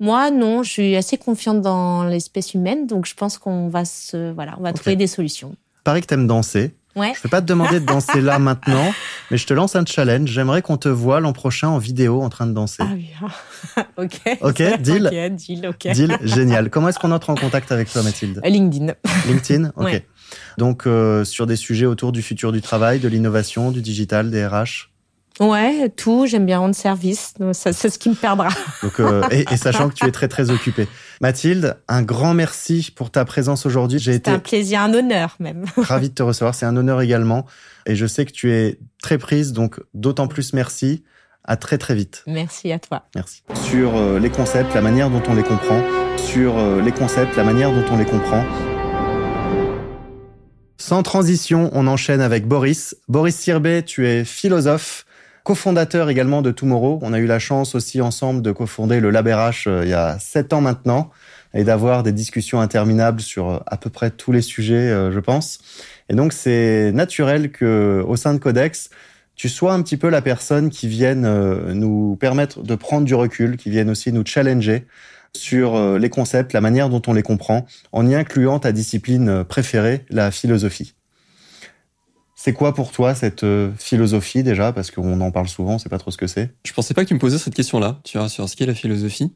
Moi non, je suis assez confiante dans l'espèce humaine, donc je pense qu'on va se voilà, on va trouver des solutions. Pareil que t'aimes danser. Ouais. Je ne vais pas te demander de danser là maintenant, mais je te lance un challenge. J'aimerais qu'on te voie l'an prochain en vidéo en train de danser. Ah oui. ok. Ok, deal. Ok, deal, ok. Deal, génial. Comment est-ce qu'on entre en contact avec toi, Mathilde LinkedIn. LinkedIn Ok. Ouais. Donc, euh, sur des sujets autour du futur du travail, de l'innovation, du digital, des RH Ouais, tout. J'aime bien rendre service. C'est ce qui me perdra. Donc, euh, et, et sachant que tu es très, très occupée. Mathilde, un grand merci pour ta présence aujourd'hui. J'ai C'est été un plaisir, un honneur même. ravi de te recevoir. C'est un honneur également. Et je sais que tu es très prise, donc d'autant plus merci. À très, très vite. Merci à toi. Merci. Sur euh, les concepts, la manière dont on les comprend. Sur euh, les concepts, la manière dont on les comprend. Sans transition, on enchaîne avec Boris. Boris Sirbet, tu es philosophe, cofondateur également de Tomorrow. On a eu la chance aussi ensemble de cofonder le LabRH euh, il y a sept ans maintenant et d'avoir des discussions interminables sur euh, à peu près tous les sujets, euh, je pense. Et donc, c'est naturel que au sein de Codex, tu sois un petit peu la personne qui vienne nous permettre de prendre du recul, qui vienne aussi nous challenger sur les concepts, la manière dont on les comprend, en y incluant ta discipline préférée, la philosophie. C'est quoi pour toi cette euh, philosophie déjà? Parce qu'on en parle souvent, on sait pas trop ce que c'est. Je pensais pas que tu me posais cette question-là, tu vois, sur ce qu'est la philosophie.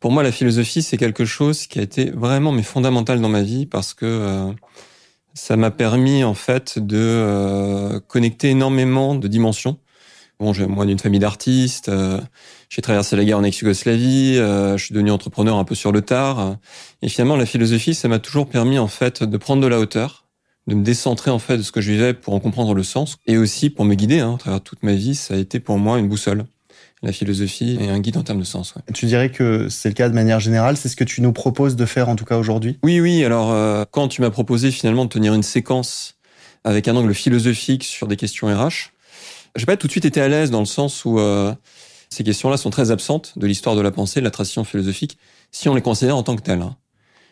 Pour moi, la philosophie, c'est quelque chose qui a été vraiment mais fondamental dans ma vie parce que euh, ça m'a permis en fait de euh, connecter énormément de dimensions. Bon, j'ai moi d'une famille d'artistes, j'ai traversé la guerre en ex-Yougoslavie, je suis devenu entrepreneur un peu sur le tard, et finalement la philosophie, ça m'a toujours permis en fait de prendre de la hauteur, de me décentrer en fait de ce que je vivais pour en comprendre le sens, et aussi pour me guider. Hein, à travers toute ma vie, ça a été pour moi une boussole. La philosophie est un guide en termes de sens. Ouais. Tu dirais que c'est le cas de manière générale, c'est ce que tu nous proposes de faire en tout cas aujourd'hui? Oui, oui. Alors, euh, quand tu m'as proposé finalement de tenir une séquence avec un angle philosophique sur des questions RH, j'ai pas tout de suite été à l'aise dans le sens où euh, ces questions-là sont très absentes de l'histoire de la pensée, de la tradition philosophique, si on les considère en tant que telles. hein.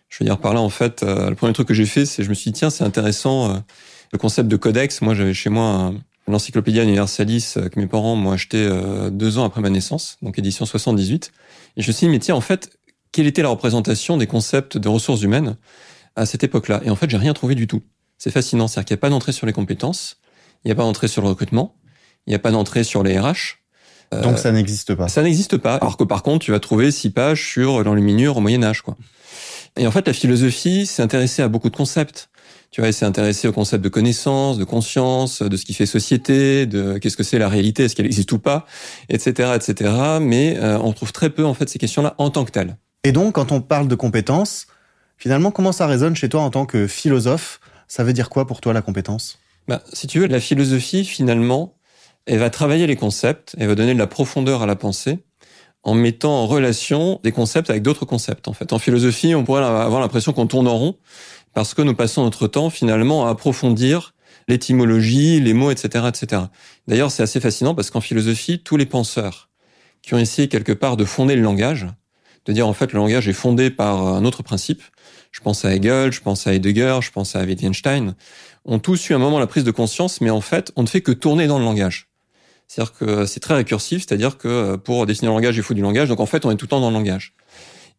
Je veux dire par là, en fait, euh, le premier truc que j'ai fait, c'est je me suis dit tiens, c'est intéressant euh, le concept de codex. Moi, j'avais chez moi l'Encyclopédia Universalis euh, que mes parents m'ont acheté euh, deux ans après ma naissance, donc édition 78. Et je me suis dit, mais tiens, en fait, quelle était la représentation des concepts de ressources humaines à cette époque-là? Et en fait, j'ai rien trouvé du tout. C'est fascinant, c'est-à-dire qu'il n'y a pas d'entrée sur les compétences, il n'y a pas d'entrée sur le recrutement, il n'y a pas d'entrée sur les RH. Euh, Donc ça n'existe pas. ça n'existe pas. Alors que par contre, tu vas trouver six pages sur l'enluminure au Moyen Âge, quoi. Et en fait, la philosophie s'est intéressée à beaucoup de concepts. Tu vois, elle s'est intéressée au concept de connaissance, de conscience, de ce qui fait société, de qu'est-ce que c'est la réalité, est-ce qu'elle existe ou pas, etc., etc. Mais euh, on trouve très peu en fait ces questions-là en tant que telles. Et donc, quand on parle de compétences, finalement, comment ça résonne chez toi en tant que philosophe? Ça veut dire quoi pour toi la compétence? Bah, si tu veux, la philosophie finalement, elle va travailler les concepts, elle va donner de la profondeur à la pensée en mettant en relation des concepts avec d'autres concepts. En fait, en philosophie, on pourrait avoir l'impression qu'on tourne en rond parce que nous passons notre temps finalement à approfondir l'étymologie, les mots, etc., etc. D'ailleurs, c'est assez fascinant parce qu'en philosophie, tous les penseurs qui ont essayé quelque part de fonder le langage, de dire en fait le langage est fondé par un autre principe, je pense à Hegel, je pense à Heidegger, je pense à Wittgenstein, ont tous eu un moment la prise de conscience, mais en fait, on ne fait que tourner dans le langage. C'est-à-dire que c'est très récursif, c'est-à-dire que pour définir le langage, il faut du langage, donc en fait, on est tout le temps dans le langage.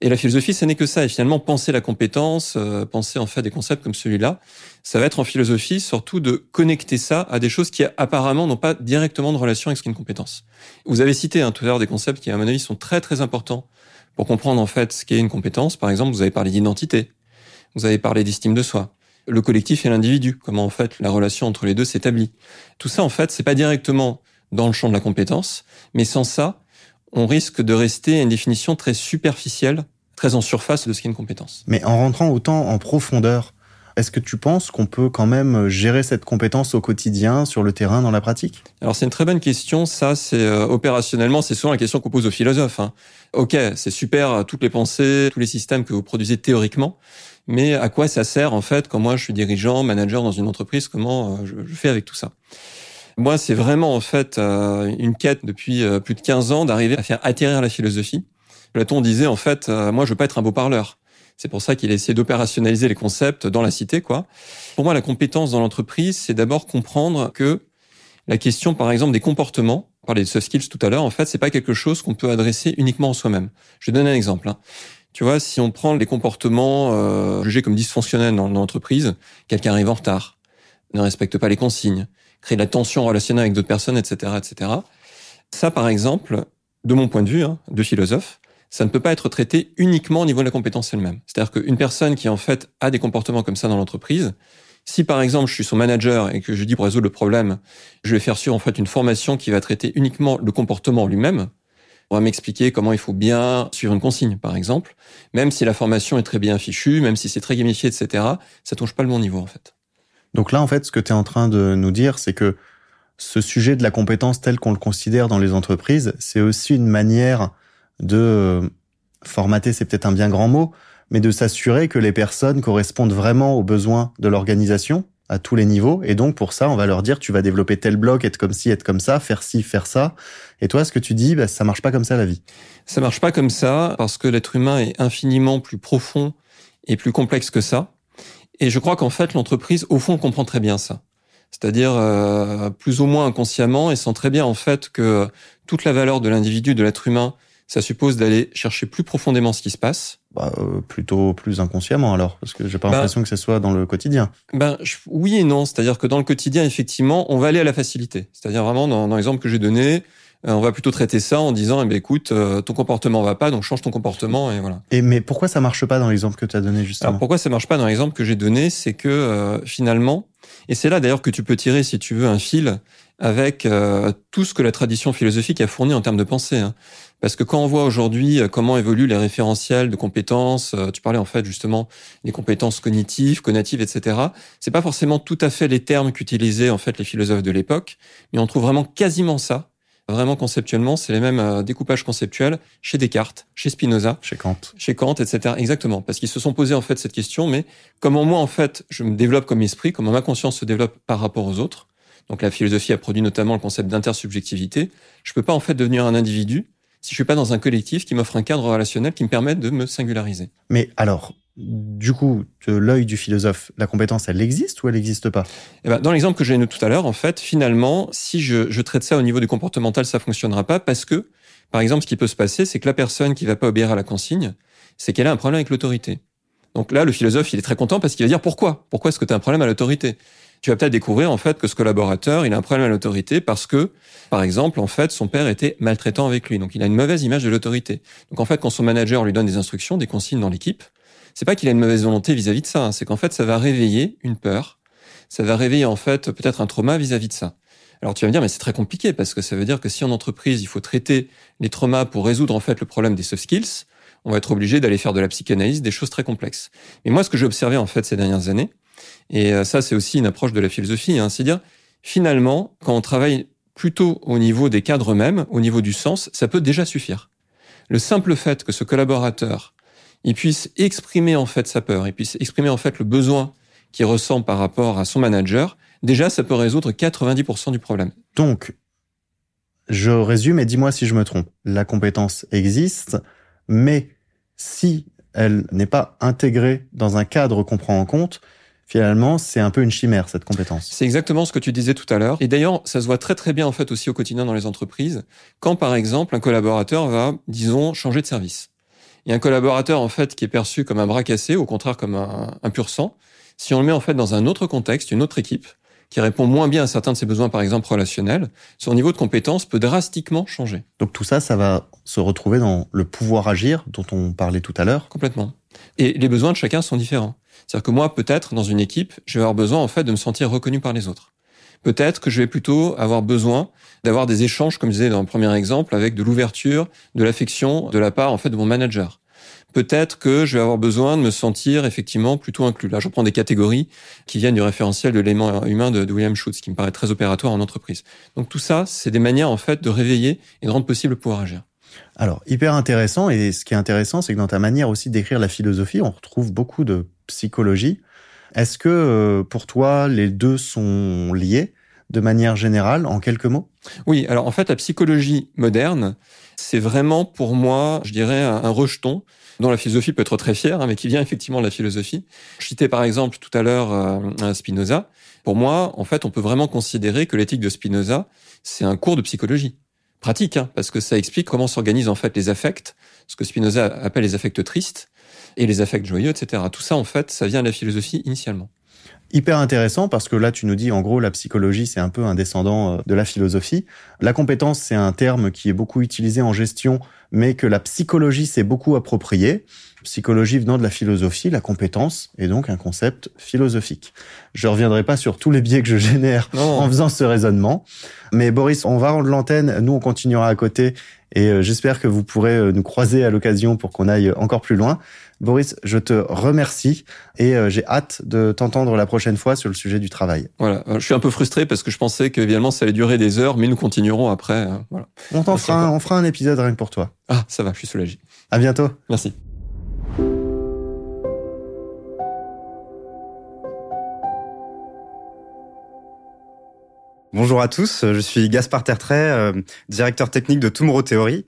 Et la philosophie, ce n'est que ça. Et finalement, penser la compétence, euh, penser en fait des concepts comme celui-là, ça va être en philosophie surtout de connecter ça à des choses qui apparemment n'ont pas directement de relation avec ce qu'est une compétence. Vous avez cité hein, tout à l'heure des concepts qui, à mon avis, sont très très importants pour comprendre en fait ce qu'est une compétence. Par exemple, vous avez parlé d'identité, vous avez parlé d'estime de soi, le collectif et l'individu, comment en fait la relation entre les deux s'établit. Tout ça, en fait, c'est pas directement dans le champ de la compétence. Mais sans ça, on risque de rester à une définition très superficielle, très en surface de ce qu'est une compétence. Mais en rentrant autant en profondeur, est-ce que tu penses qu'on peut quand même gérer cette compétence au quotidien, sur le terrain, dans la pratique? Alors c'est une très bonne question. Ça, c'est euh, opérationnellement, c'est souvent la question qu'on pose aux philosophes. Hein. Ok, c'est super euh, toutes les pensées, tous les systèmes que vous produisez théoriquement, mais à quoi ça sert en fait quand moi je suis dirigeant, manager dans une entreprise Comment euh, je, je fais avec tout ça? Moi, c'est vraiment en fait une quête depuis plus de 15 ans d'arriver à faire atterrir la philosophie. Platon disait en fait, moi je veux pas être un beau parleur. C'est pour ça qu'il a essayé d'opérationnaliser les concepts dans la cité, quoi. Pour moi, la compétence dans l'entreprise, c'est d'abord comprendre que la question, par exemple, des comportements, on parlait de soft skills tout à l'heure, en fait, c'est pas quelque chose qu'on peut adresser uniquement en soi-même. Je vais donner un exemple. Hein. Tu vois, si on prend les comportements euh, jugés comme dysfonctionnels dans, l'entreprise, quelqu'un arrive en retard, ne respecte pas les consignes, crée de la tension relationnelle avec d'autres personnes, etc., etc. Ça, par exemple, de mon point de vue, hein, de philosophe, ça ne peut pas être traité uniquement au niveau de la compétence elle-même. C'est-à-dire qu'une personne qui en fait a des comportements comme ça dans l'entreprise, si par exemple je suis son manager et que je dis pour résoudre le problème, je vais faire sur en fait une formation qui va traiter uniquement le comportement lui-même, on va m'expliquer comment il faut bien suivre une consigne, par exemple, même si la formation est très bien fichue, même si c'est très gamifié, etc., ça touche pas le bon niveau, en fait. Donc là, en fait, ce que tu es en train de nous dire, c'est que ce sujet de la compétence tel qu'on le considère dans les entreprises, c'est aussi une manière de euh, formater, c'est peut-être un bien grand mot, mais de s'assurer que les personnes correspondent vraiment aux besoins de l'organisation à tous les niveaux. Et donc, pour ça, on va leur dire, tu vas développer tel bloc, être comme ci, être comme ça, faire ci, faire ça. Et toi, ce que tu dis, bah, ça marche pas comme ça, la vie. Ça marche pas comme ça, parce que l'être humain est infiniment plus profond et plus complexe que ça. Et je crois qu'en fait, l'entreprise, au fond, comprend très bien ça. C'est-à-dire, euh, plus ou moins inconsciemment, et sent très bien, en fait, que toute la valeur de l'individu, de l'être humain, ça suppose d'aller chercher plus profondément ce qui se passe. Bah, euh, plutôt plus inconsciemment alors, parce que j'ai pas bah, l'impression que ce soit dans le quotidien. Ben oui et non, c'est-à-dire que dans le quotidien, effectivement, on va aller à la facilité. C'est-à-dire vraiment dans, dans l'exemple que j'ai donné, on va plutôt traiter ça en disant, eh ben, écoute, euh, ton comportement va pas, donc change ton comportement et voilà. Et mais pourquoi ça marche pas dans l'exemple que tu as donné justement? Alors pourquoi ça marche pas dans l'exemple que j'ai donné, c'est que finalement, et c'est là d'ailleurs que tu peux tirer, si tu veux, un fil avec tout ce que la tradition philosophique a fourni en termes de pensée. Hein. Parce que quand on voit aujourd'hui euh, comment évoluent les référentiels de compétences, euh, tu parlais en fait justement des compétences cognitives, cognitives, etc. C'est pas forcément tout à fait les termes qu'utilisaient en fait les philosophes de l'époque, mais on trouve vraiment quasiment ça. Vraiment conceptuellement, c'est les mêmes euh, découpages conceptuels chez Descartes, chez Spinoza, chez Kant, chez Kant, etc. Exactement, parce qu'ils se sont posés en fait cette question. Mais comment moi en fait je me développe comme esprit, comment ma conscience se développe par rapport aux autres. Donc la philosophie a produit notamment le concept d'intersubjectivité. Je peux pas en fait devenir un individu si je suis pas dans un collectif qui m'offre un cadre relationnel qui me permette de me singulariser. Mais alors, du coup, de l'œil du philosophe, la compétence, elle existe ou elle n'existe pas? Eh ben, Dans l'exemple que j'ai donné tout à l'heure, en fait, finalement, si je, traite ça au niveau du comportemental, ça fonctionnera pas parce que, par exemple, ce qui peut se passer, c'est que la personne qui va pas obéir à la consigne, c'est qu'elle a un problème avec l'autorité. Donc là, le philosophe, il est très content parce qu'il va dire pourquoi? Pourquoi est-ce que tu as un problème à l'autorité? Tu vas peut-être découvrir en fait que ce collaborateur, il a un problème à l'autorité parce que, par exemple, en fait, son père était maltraitant avec lui. Donc, il a une mauvaise image de l'autorité. Donc, en fait, quand son manager lui donne des instructions, des consignes dans l'équipe, c'est pas qu'il a une mauvaise volonté vis-à-vis de ça. Hein. c'est qu'en fait, ça va réveiller une peur. Ça va réveiller en fait peut-être un trauma vis-à-vis de ça. Alors tu vas me dire, mais c'est très compliqué parce que ça veut dire que si en entreprise il faut traiter les traumas pour résoudre en fait le problème des soft skills, on va être obligé d'aller faire de la psychanalyse, des choses très complexes. Mais moi, ce que j'ai observé en fait ces dernières années, et euh, ça, c'est aussi une approche de la philosophie. Hein. C'est-à-dire, finalement, quand on travaille plutôt au niveau des cadres eux-mêmes, au niveau du sens, ça peut déjà suffire. Le simple fait que ce collaborateur, il puisse exprimer en fait sa peur, il puisse exprimer en fait le besoin qu'il ressent par rapport à son manager, déjà, ça peut résoudre 90% du problème. Donc, je résume et dis-moi si je me trompe. La compétence existe, mais si elle n'est pas intégrée dans un cadre qu'on prend en compte, finalement, c'est un peu une chimère, cette compétence. C'est exactement ce que tu disais tout à l'heure. Et d'ailleurs, ça se voit très très bien en fait aussi au quotidien dans les entreprises, quand par exemple un collaborateur va, disons, changer de service. Il y a un collaborateur en fait qui est perçu comme un bras cassé, au contraire comme un, un pur sang. Si on le met en fait dans un autre contexte, une autre équipe, qui répond moins bien à certains de ses besoins, par exemple relationnels, son niveau de compétence peut drastiquement changer. Donc tout ça, ça va se retrouver dans le pouvoir agir dont on parlait tout à l'heure. Complètement. Et les besoins de chacun sont différents. C'est-à-dire que moi, peut-être, dans une équipe, je vais avoir besoin, en fait, de me sentir reconnu par les autres. Peut-être que je vais plutôt avoir besoin d'avoir des échanges, comme je disais dans le premier exemple, avec de l'ouverture, de l'affection de la part en fait de mon manager. Peut-être que je vais avoir besoin de me sentir effectivement plutôt inclus. Là, je prends des catégories qui viennent du référentiel de l'élément humain de, William Schutz, qui me paraît très opératoire en entreprise. Donc tout ça, c'est des manières en fait de réveiller et de rendre possible le pouvoir agir. Alors, hyper intéressant. Et ce qui est intéressant, c'est que dans ta manière aussi d'écrire la philosophie, on retrouve beaucoup de psychologie. Est-ce que euh, pour toi, les deux sont liés de manière générale, en quelques mots? Oui, alors en fait, la psychologie moderne, c'est vraiment pour moi, je dirais, un, rejeton dont la philosophie peut être très fière, hein, mais qui vient effectivement de la philosophie. Je citais par exemple tout à l'heure euh, Spinoza. Pour moi, en fait, on peut vraiment considérer que l'éthique de Spinoza, c'est un cours de psychologie pratique, hein, parce que ça explique comment s'organisent en fait les affects, ce que Spinoza appelle les affects tristes, et les affects joyeux, etc. Tout ça, en fait, ça vient de la philosophie initialement. Hyper intéressant parce que là, tu nous dis, en gros, la psychologie, c'est un peu un descendant euh, de la philosophie. La compétence, c'est un terme qui est beaucoup utilisé en gestion, mais que la psychologie s'est beaucoup approprié. Psychologie venant de la philosophie, la compétence est donc un concept philosophique. Je reviendrai pas sur tous les biais que je génère en faisant ce raisonnement. Mais Boris, on va rendre l'antenne. Nous, on continuera à côté et euh, j'espère que vous pourrez euh, nous croiser à l'occasion pour qu'on aille encore plus loin. Boris, je te remercie et euh, j'ai hâte de t'entendre la prochaine fois sur le sujet du travail. Voilà, je suis un peu frustré parce que je pensais qu'évidemment ça allait durer des heures, mais nous continuerons après. Voilà. On t'en fera, on fera un épisode rien que pour toi. Ah, ça va, je suis soulagé. À bientôt. Merci. Bonjour à tous, je suis Gaspard Tertrais, euh, directeur technique de Tomorrow Theory.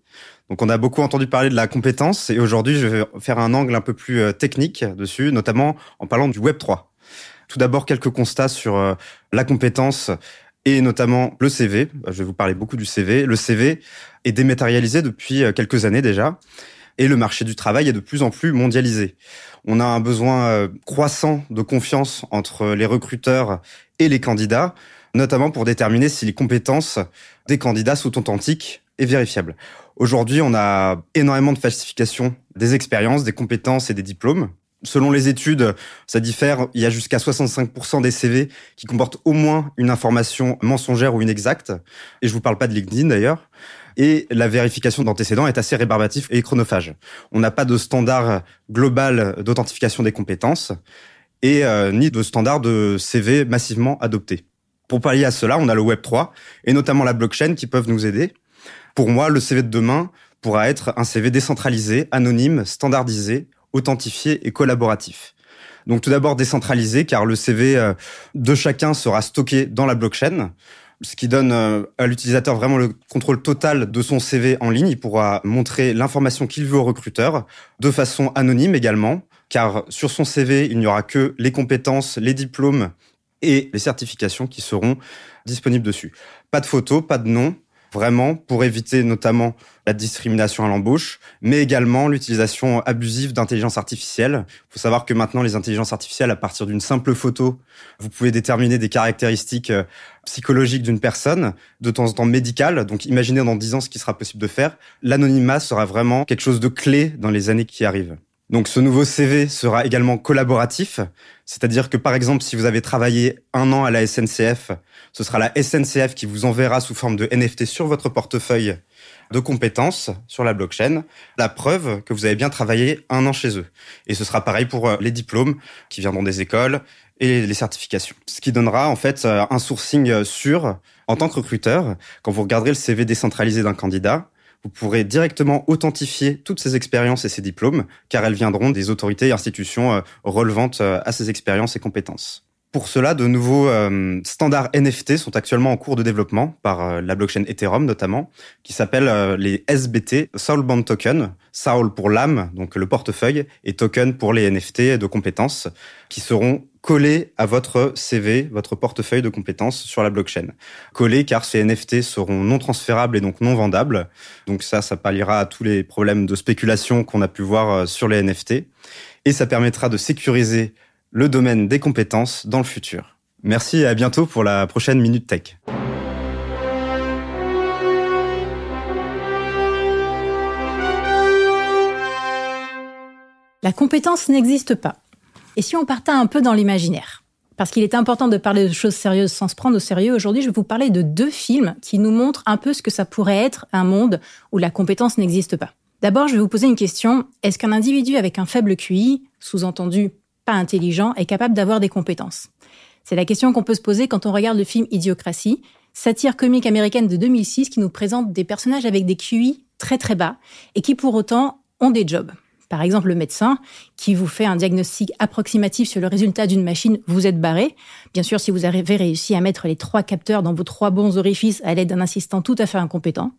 Donc on a beaucoup entendu parler de la compétence et aujourd'hui je vais faire un angle un peu plus euh, technique dessus, notamment en parlant du Web 3. Tout d'abord quelques constats sur euh, la compétence et notamment le CV. Je vais vous parler beaucoup du CV. Le CV est dématérialisé depuis quelques années déjà et le marché du travail est de plus en plus mondialisé. On a un besoin croissant de confiance entre les recruteurs et les candidats notamment pour déterminer si les compétences des candidats sont authentiques et vérifiables. Aujourd'hui, on a énormément de falsifications des expériences, des compétences et des diplômes. Selon les études, ça diffère. Il y a jusqu'à 65% des CV qui comportent au moins une information mensongère ou inexacte. Et je vous parle pas de LinkedIn d'ailleurs. Et la vérification d'antécédents est assez rébarbatif et chronophage. On n'a pas de standard global d'authentification des compétences et euh, ni de standard de CV massivement adopté. Pour pallier à cela, on a le Web 3 et notamment la blockchain qui peuvent nous aider. Pour moi, le CV de demain pourra être un CV décentralisé, anonyme, standardisé, authentifié et collaboratif. Donc tout d'abord décentralisé car le CV euh, de chacun sera stocké dans la blockchain, ce qui donne euh, à l'utilisateur vraiment le contrôle total de son CV en ligne. Il pourra montrer l'information qu'il veut au recruteur de façon anonyme également, car sur son CV, il n'y aura que les compétences, les diplômes et les certifications qui seront disponibles dessus. Pas de photos, pas de nom, vraiment pour éviter notamment la discrimination à l'embauche, mais également l'utilisation abusive d'intelligence artificielle. Il faut savoir que maintenant, les intelligences artificielles, à partir d'une simple photo, vous pouvez déterminer des caractéristiques euh, psychologiques d'une personne, de temps en temps médicales. Donc imaginez dans 10 ans ce qui sera possible de faire. L'anonymat sera vraiment quelque chose de clé dans les années qui arrivent. Donc ce nouveau CV sera également collaboratif, c'est-à-dire que par exemple si vous avez travaillé un an à la SNCF, ce sera la SNCF qui vous enverra sous forme de NFT sur votre portefeuille de compétences sur la blockchain la preuve que vous avez bien travaillé un an chez eux. Et ce sera pareil pour euh, les diplômes qui viendront des écoles et les certifications. Ce qui donnera en fait euh, un sourcing sûr en tant que recruteur. Quand vous regarderez le CV décentralisé d'un candidat, vous pourrez directement authentifier toutes ces expériences et ces diplômes, car elles viendront des autorités et institutions euh, relevantes euh, à ces expériences et compétences. Pour cela, de nouveaux euh, standards NFT sont actuellement en cours de développement par la blockchain Ethereum notamment, qui s'appellent les SBT, Soulbound Token, Soul pour l'âme, donc le portefeuille, et token pour les NFT de compétences, qui seront collés à votre CV, votre portefeuille de compétences sur la blockchain. Collés car ces NFT seront non transférables et donc non vendables. Donc ça, ça palliera à tous les problèmes de spéculation qu'on a pu voir euh, sur les NFT. Et ça permettra de sécuriser le domaine des compétences dans le futur. Merci et à bientôt pour la prochaine Minute Tech. La compétence n'existe pas. Et si on partait un peu dans l'imaginaire? Parce qu'il est important de parler de choses sérieuses sans se prendre au sérieux, aujourd'hui je vais vous parler de deux films qui nous montrent un peu ce que ça pourrait être un monde où la compétence n'existe pas. D'abord, je vais vous poser une question. Est-ce qu'un individu avec un faible QI, sous-entendu pas intelligent, est capable d'avoir des compétences C'est la question qu'on peut se poser quand on regarde le film Idiocratie, satire comique américaine de 2006 qui nous présente des personnages avec des QI très très bas et qui pour autant ont des jobs. Par exemple, le médecin qui vous fait un diagnostic approximatif sur le résultat d'une machine, vous êtes barré. Bien sûr, si vous avez réussi à mettre les trois capteurs dans vos trois bons orifices à l'aide d'un assistant tout à fait incompétent.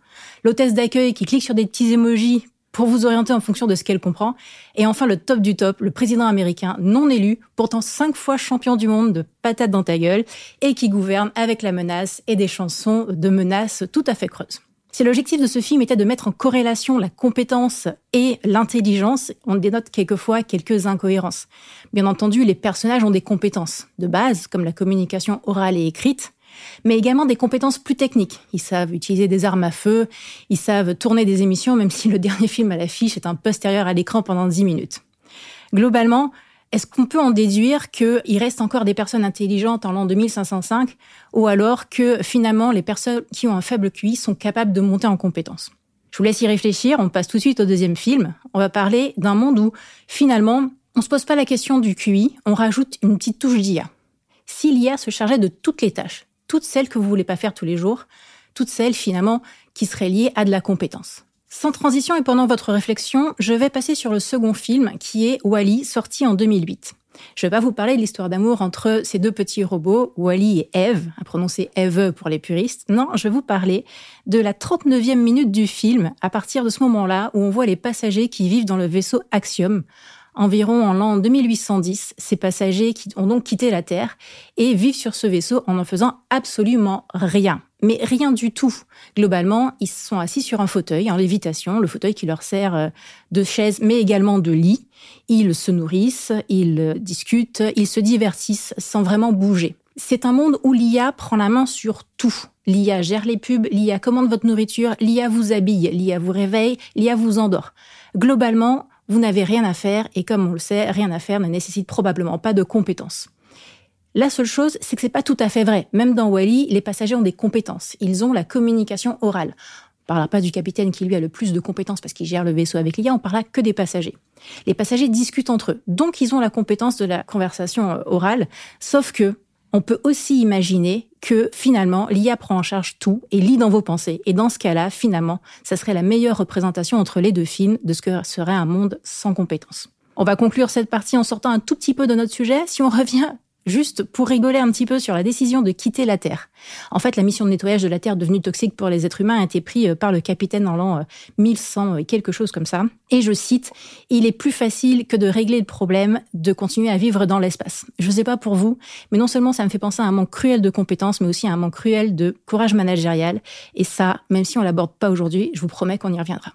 L'hôtesse d'accueil qui clique sur des petits emojis pour vous orienter en fonction de ce qu'elle comprend. Et enfin, le top du top, le président américain non élu, pourtant cinq fois champion du monde de patates dans ta gueule, et qui gouverne avec la menace et des chansons de menaces tout à fait creuses. Si l'objectif de ce film était de mettre en corrélation la compétence et l'intelligence, on dénote quelquefois quelques incohérences. Bien entendu, les personnages ont des compétences de base, comme la communication orale et écrite, mais également des compétences plus techniques. Ils savent utiliser des armes à feu, ils savent tourner des émissions, même si le dernier film à l'affiche est un postérieur à l'écran pendant 10 minutes. Globalement, est-ce qu'on peut en déduire qu'il reste encore des personnes intelligentes en l'an 2505 ou alors que finalement les personnes qui ont un faible QI sont capables de monter en compétences? Je vous laisse y réfléchir, on passe tout de suite au deuxième film. On va parler d'un monde où finalement on se pose pas la question du QI, on rajoute une petite touche d'IA. Si l'IA se chargeait de toutes les tâches, toutes celles que vous voulez pas faire tous les jours, toutes celles finalement qui seraient liées à de la compétence. Sans transition et pendant votre réflexion, je vais passer sur le second film qui est Wally, sorti en 2008. Je vais pas vous parler de l'histoire d'amour entre ces deux petits robots, Wally et Eve, à prononcer Eve pour les puristes. Non, je vais vous parler de la 39e minute du film, à partir de ce moment-là où on voit les passagers qui vivent dans le vaisseau Axiom, environ en l'an 2810, ces passagers ont donc quitté la Terre et vivent sur ce vaisseau en en faisant absolument rien. Mais rien du tout. Globalement, ils sont assis sur un fauteuil en lévitation, le fauteuil qui leur sert euh, de chaise mais également de lit. Ils se nourrissent, ils discutent, ils se divertissent sans vraiment bouger. C'est un monde où l'IA prend la main sur tout. L'IA gère les pubs, l'IA commande votre nourriture, l'IA vous habille, l'IA vous réveille, l'IA vous endort. Globalement, vous n'avez rien à faire et comme on le sait, rien à faire ne nécessite probablement pas de compétences. La seule chose, c'est que c'est pas tout à fait vrai. Même dans Wally, les passagers ont des compétences. Ils ont la communication orale. On parlera pas du capitaine qui lui a le plus de compétences parce qu'il gère le vaisseau avec l'IA, on parlera que des passagers. Les passagers discutent entre eux. Donc ils ont la compétence de la conversation euh, orale, sauf que on peut aussi imaginer que finalement l'IA prend en charge tout et lit dans vos pensées. Et dans ce cas-là, finalement, ça serait la meilleure représentation entre les deux films de ce que serait un monde sans compétences. On va conclure cette partie en sortant un tout petit peu de notre sujet. Si on revient juste pour rigoler un petit peu sur la décision de quitter la Terre. En fait, la mission de nettoyage de la Terre devenue toxique pour les êtres humains a été prise euh, par le capitaine en l'an 1100 euh, et quelque chose comme ça. Et je cite, il est plus facile que de régler le problème de continuer à vivre dans l'espace. Je sais pas pour vous, mais non seulement ça me fait penser à un manque cruel de compétences, mais aussi à un manque cruel de courage managérial. Et ça, même si on l'aborde pas aujourd'hui, je vous promets qu'on y reviendra.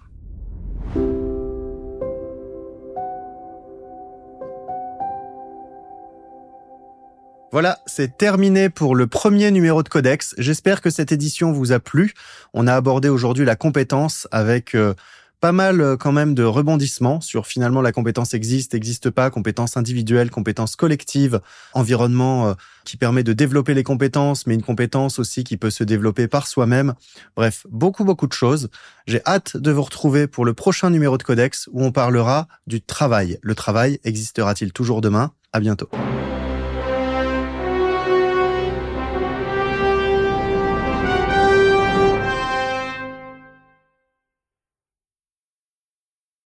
Voilà, c'est terminé pour le premier numéro de Codex. J'espère que cette édition vous a plu. On a abordé aujourd'hui la compétence avec euh, pas mal euh, quand même de rebondissements sur finalement la compétence existe, n'existe pas, compétence individuelle, compétence collective, environnement euh, qui permet de développer les compétences, mais une compétence aussi qui peut se développer par soi-même. Bref, beaucoup beaucoup de choses. J'ai hâte de vous retrouver pour le prochain numéro de Codex où on parlera du travail. Le travail existera-t-il toujours demain? À bientôt.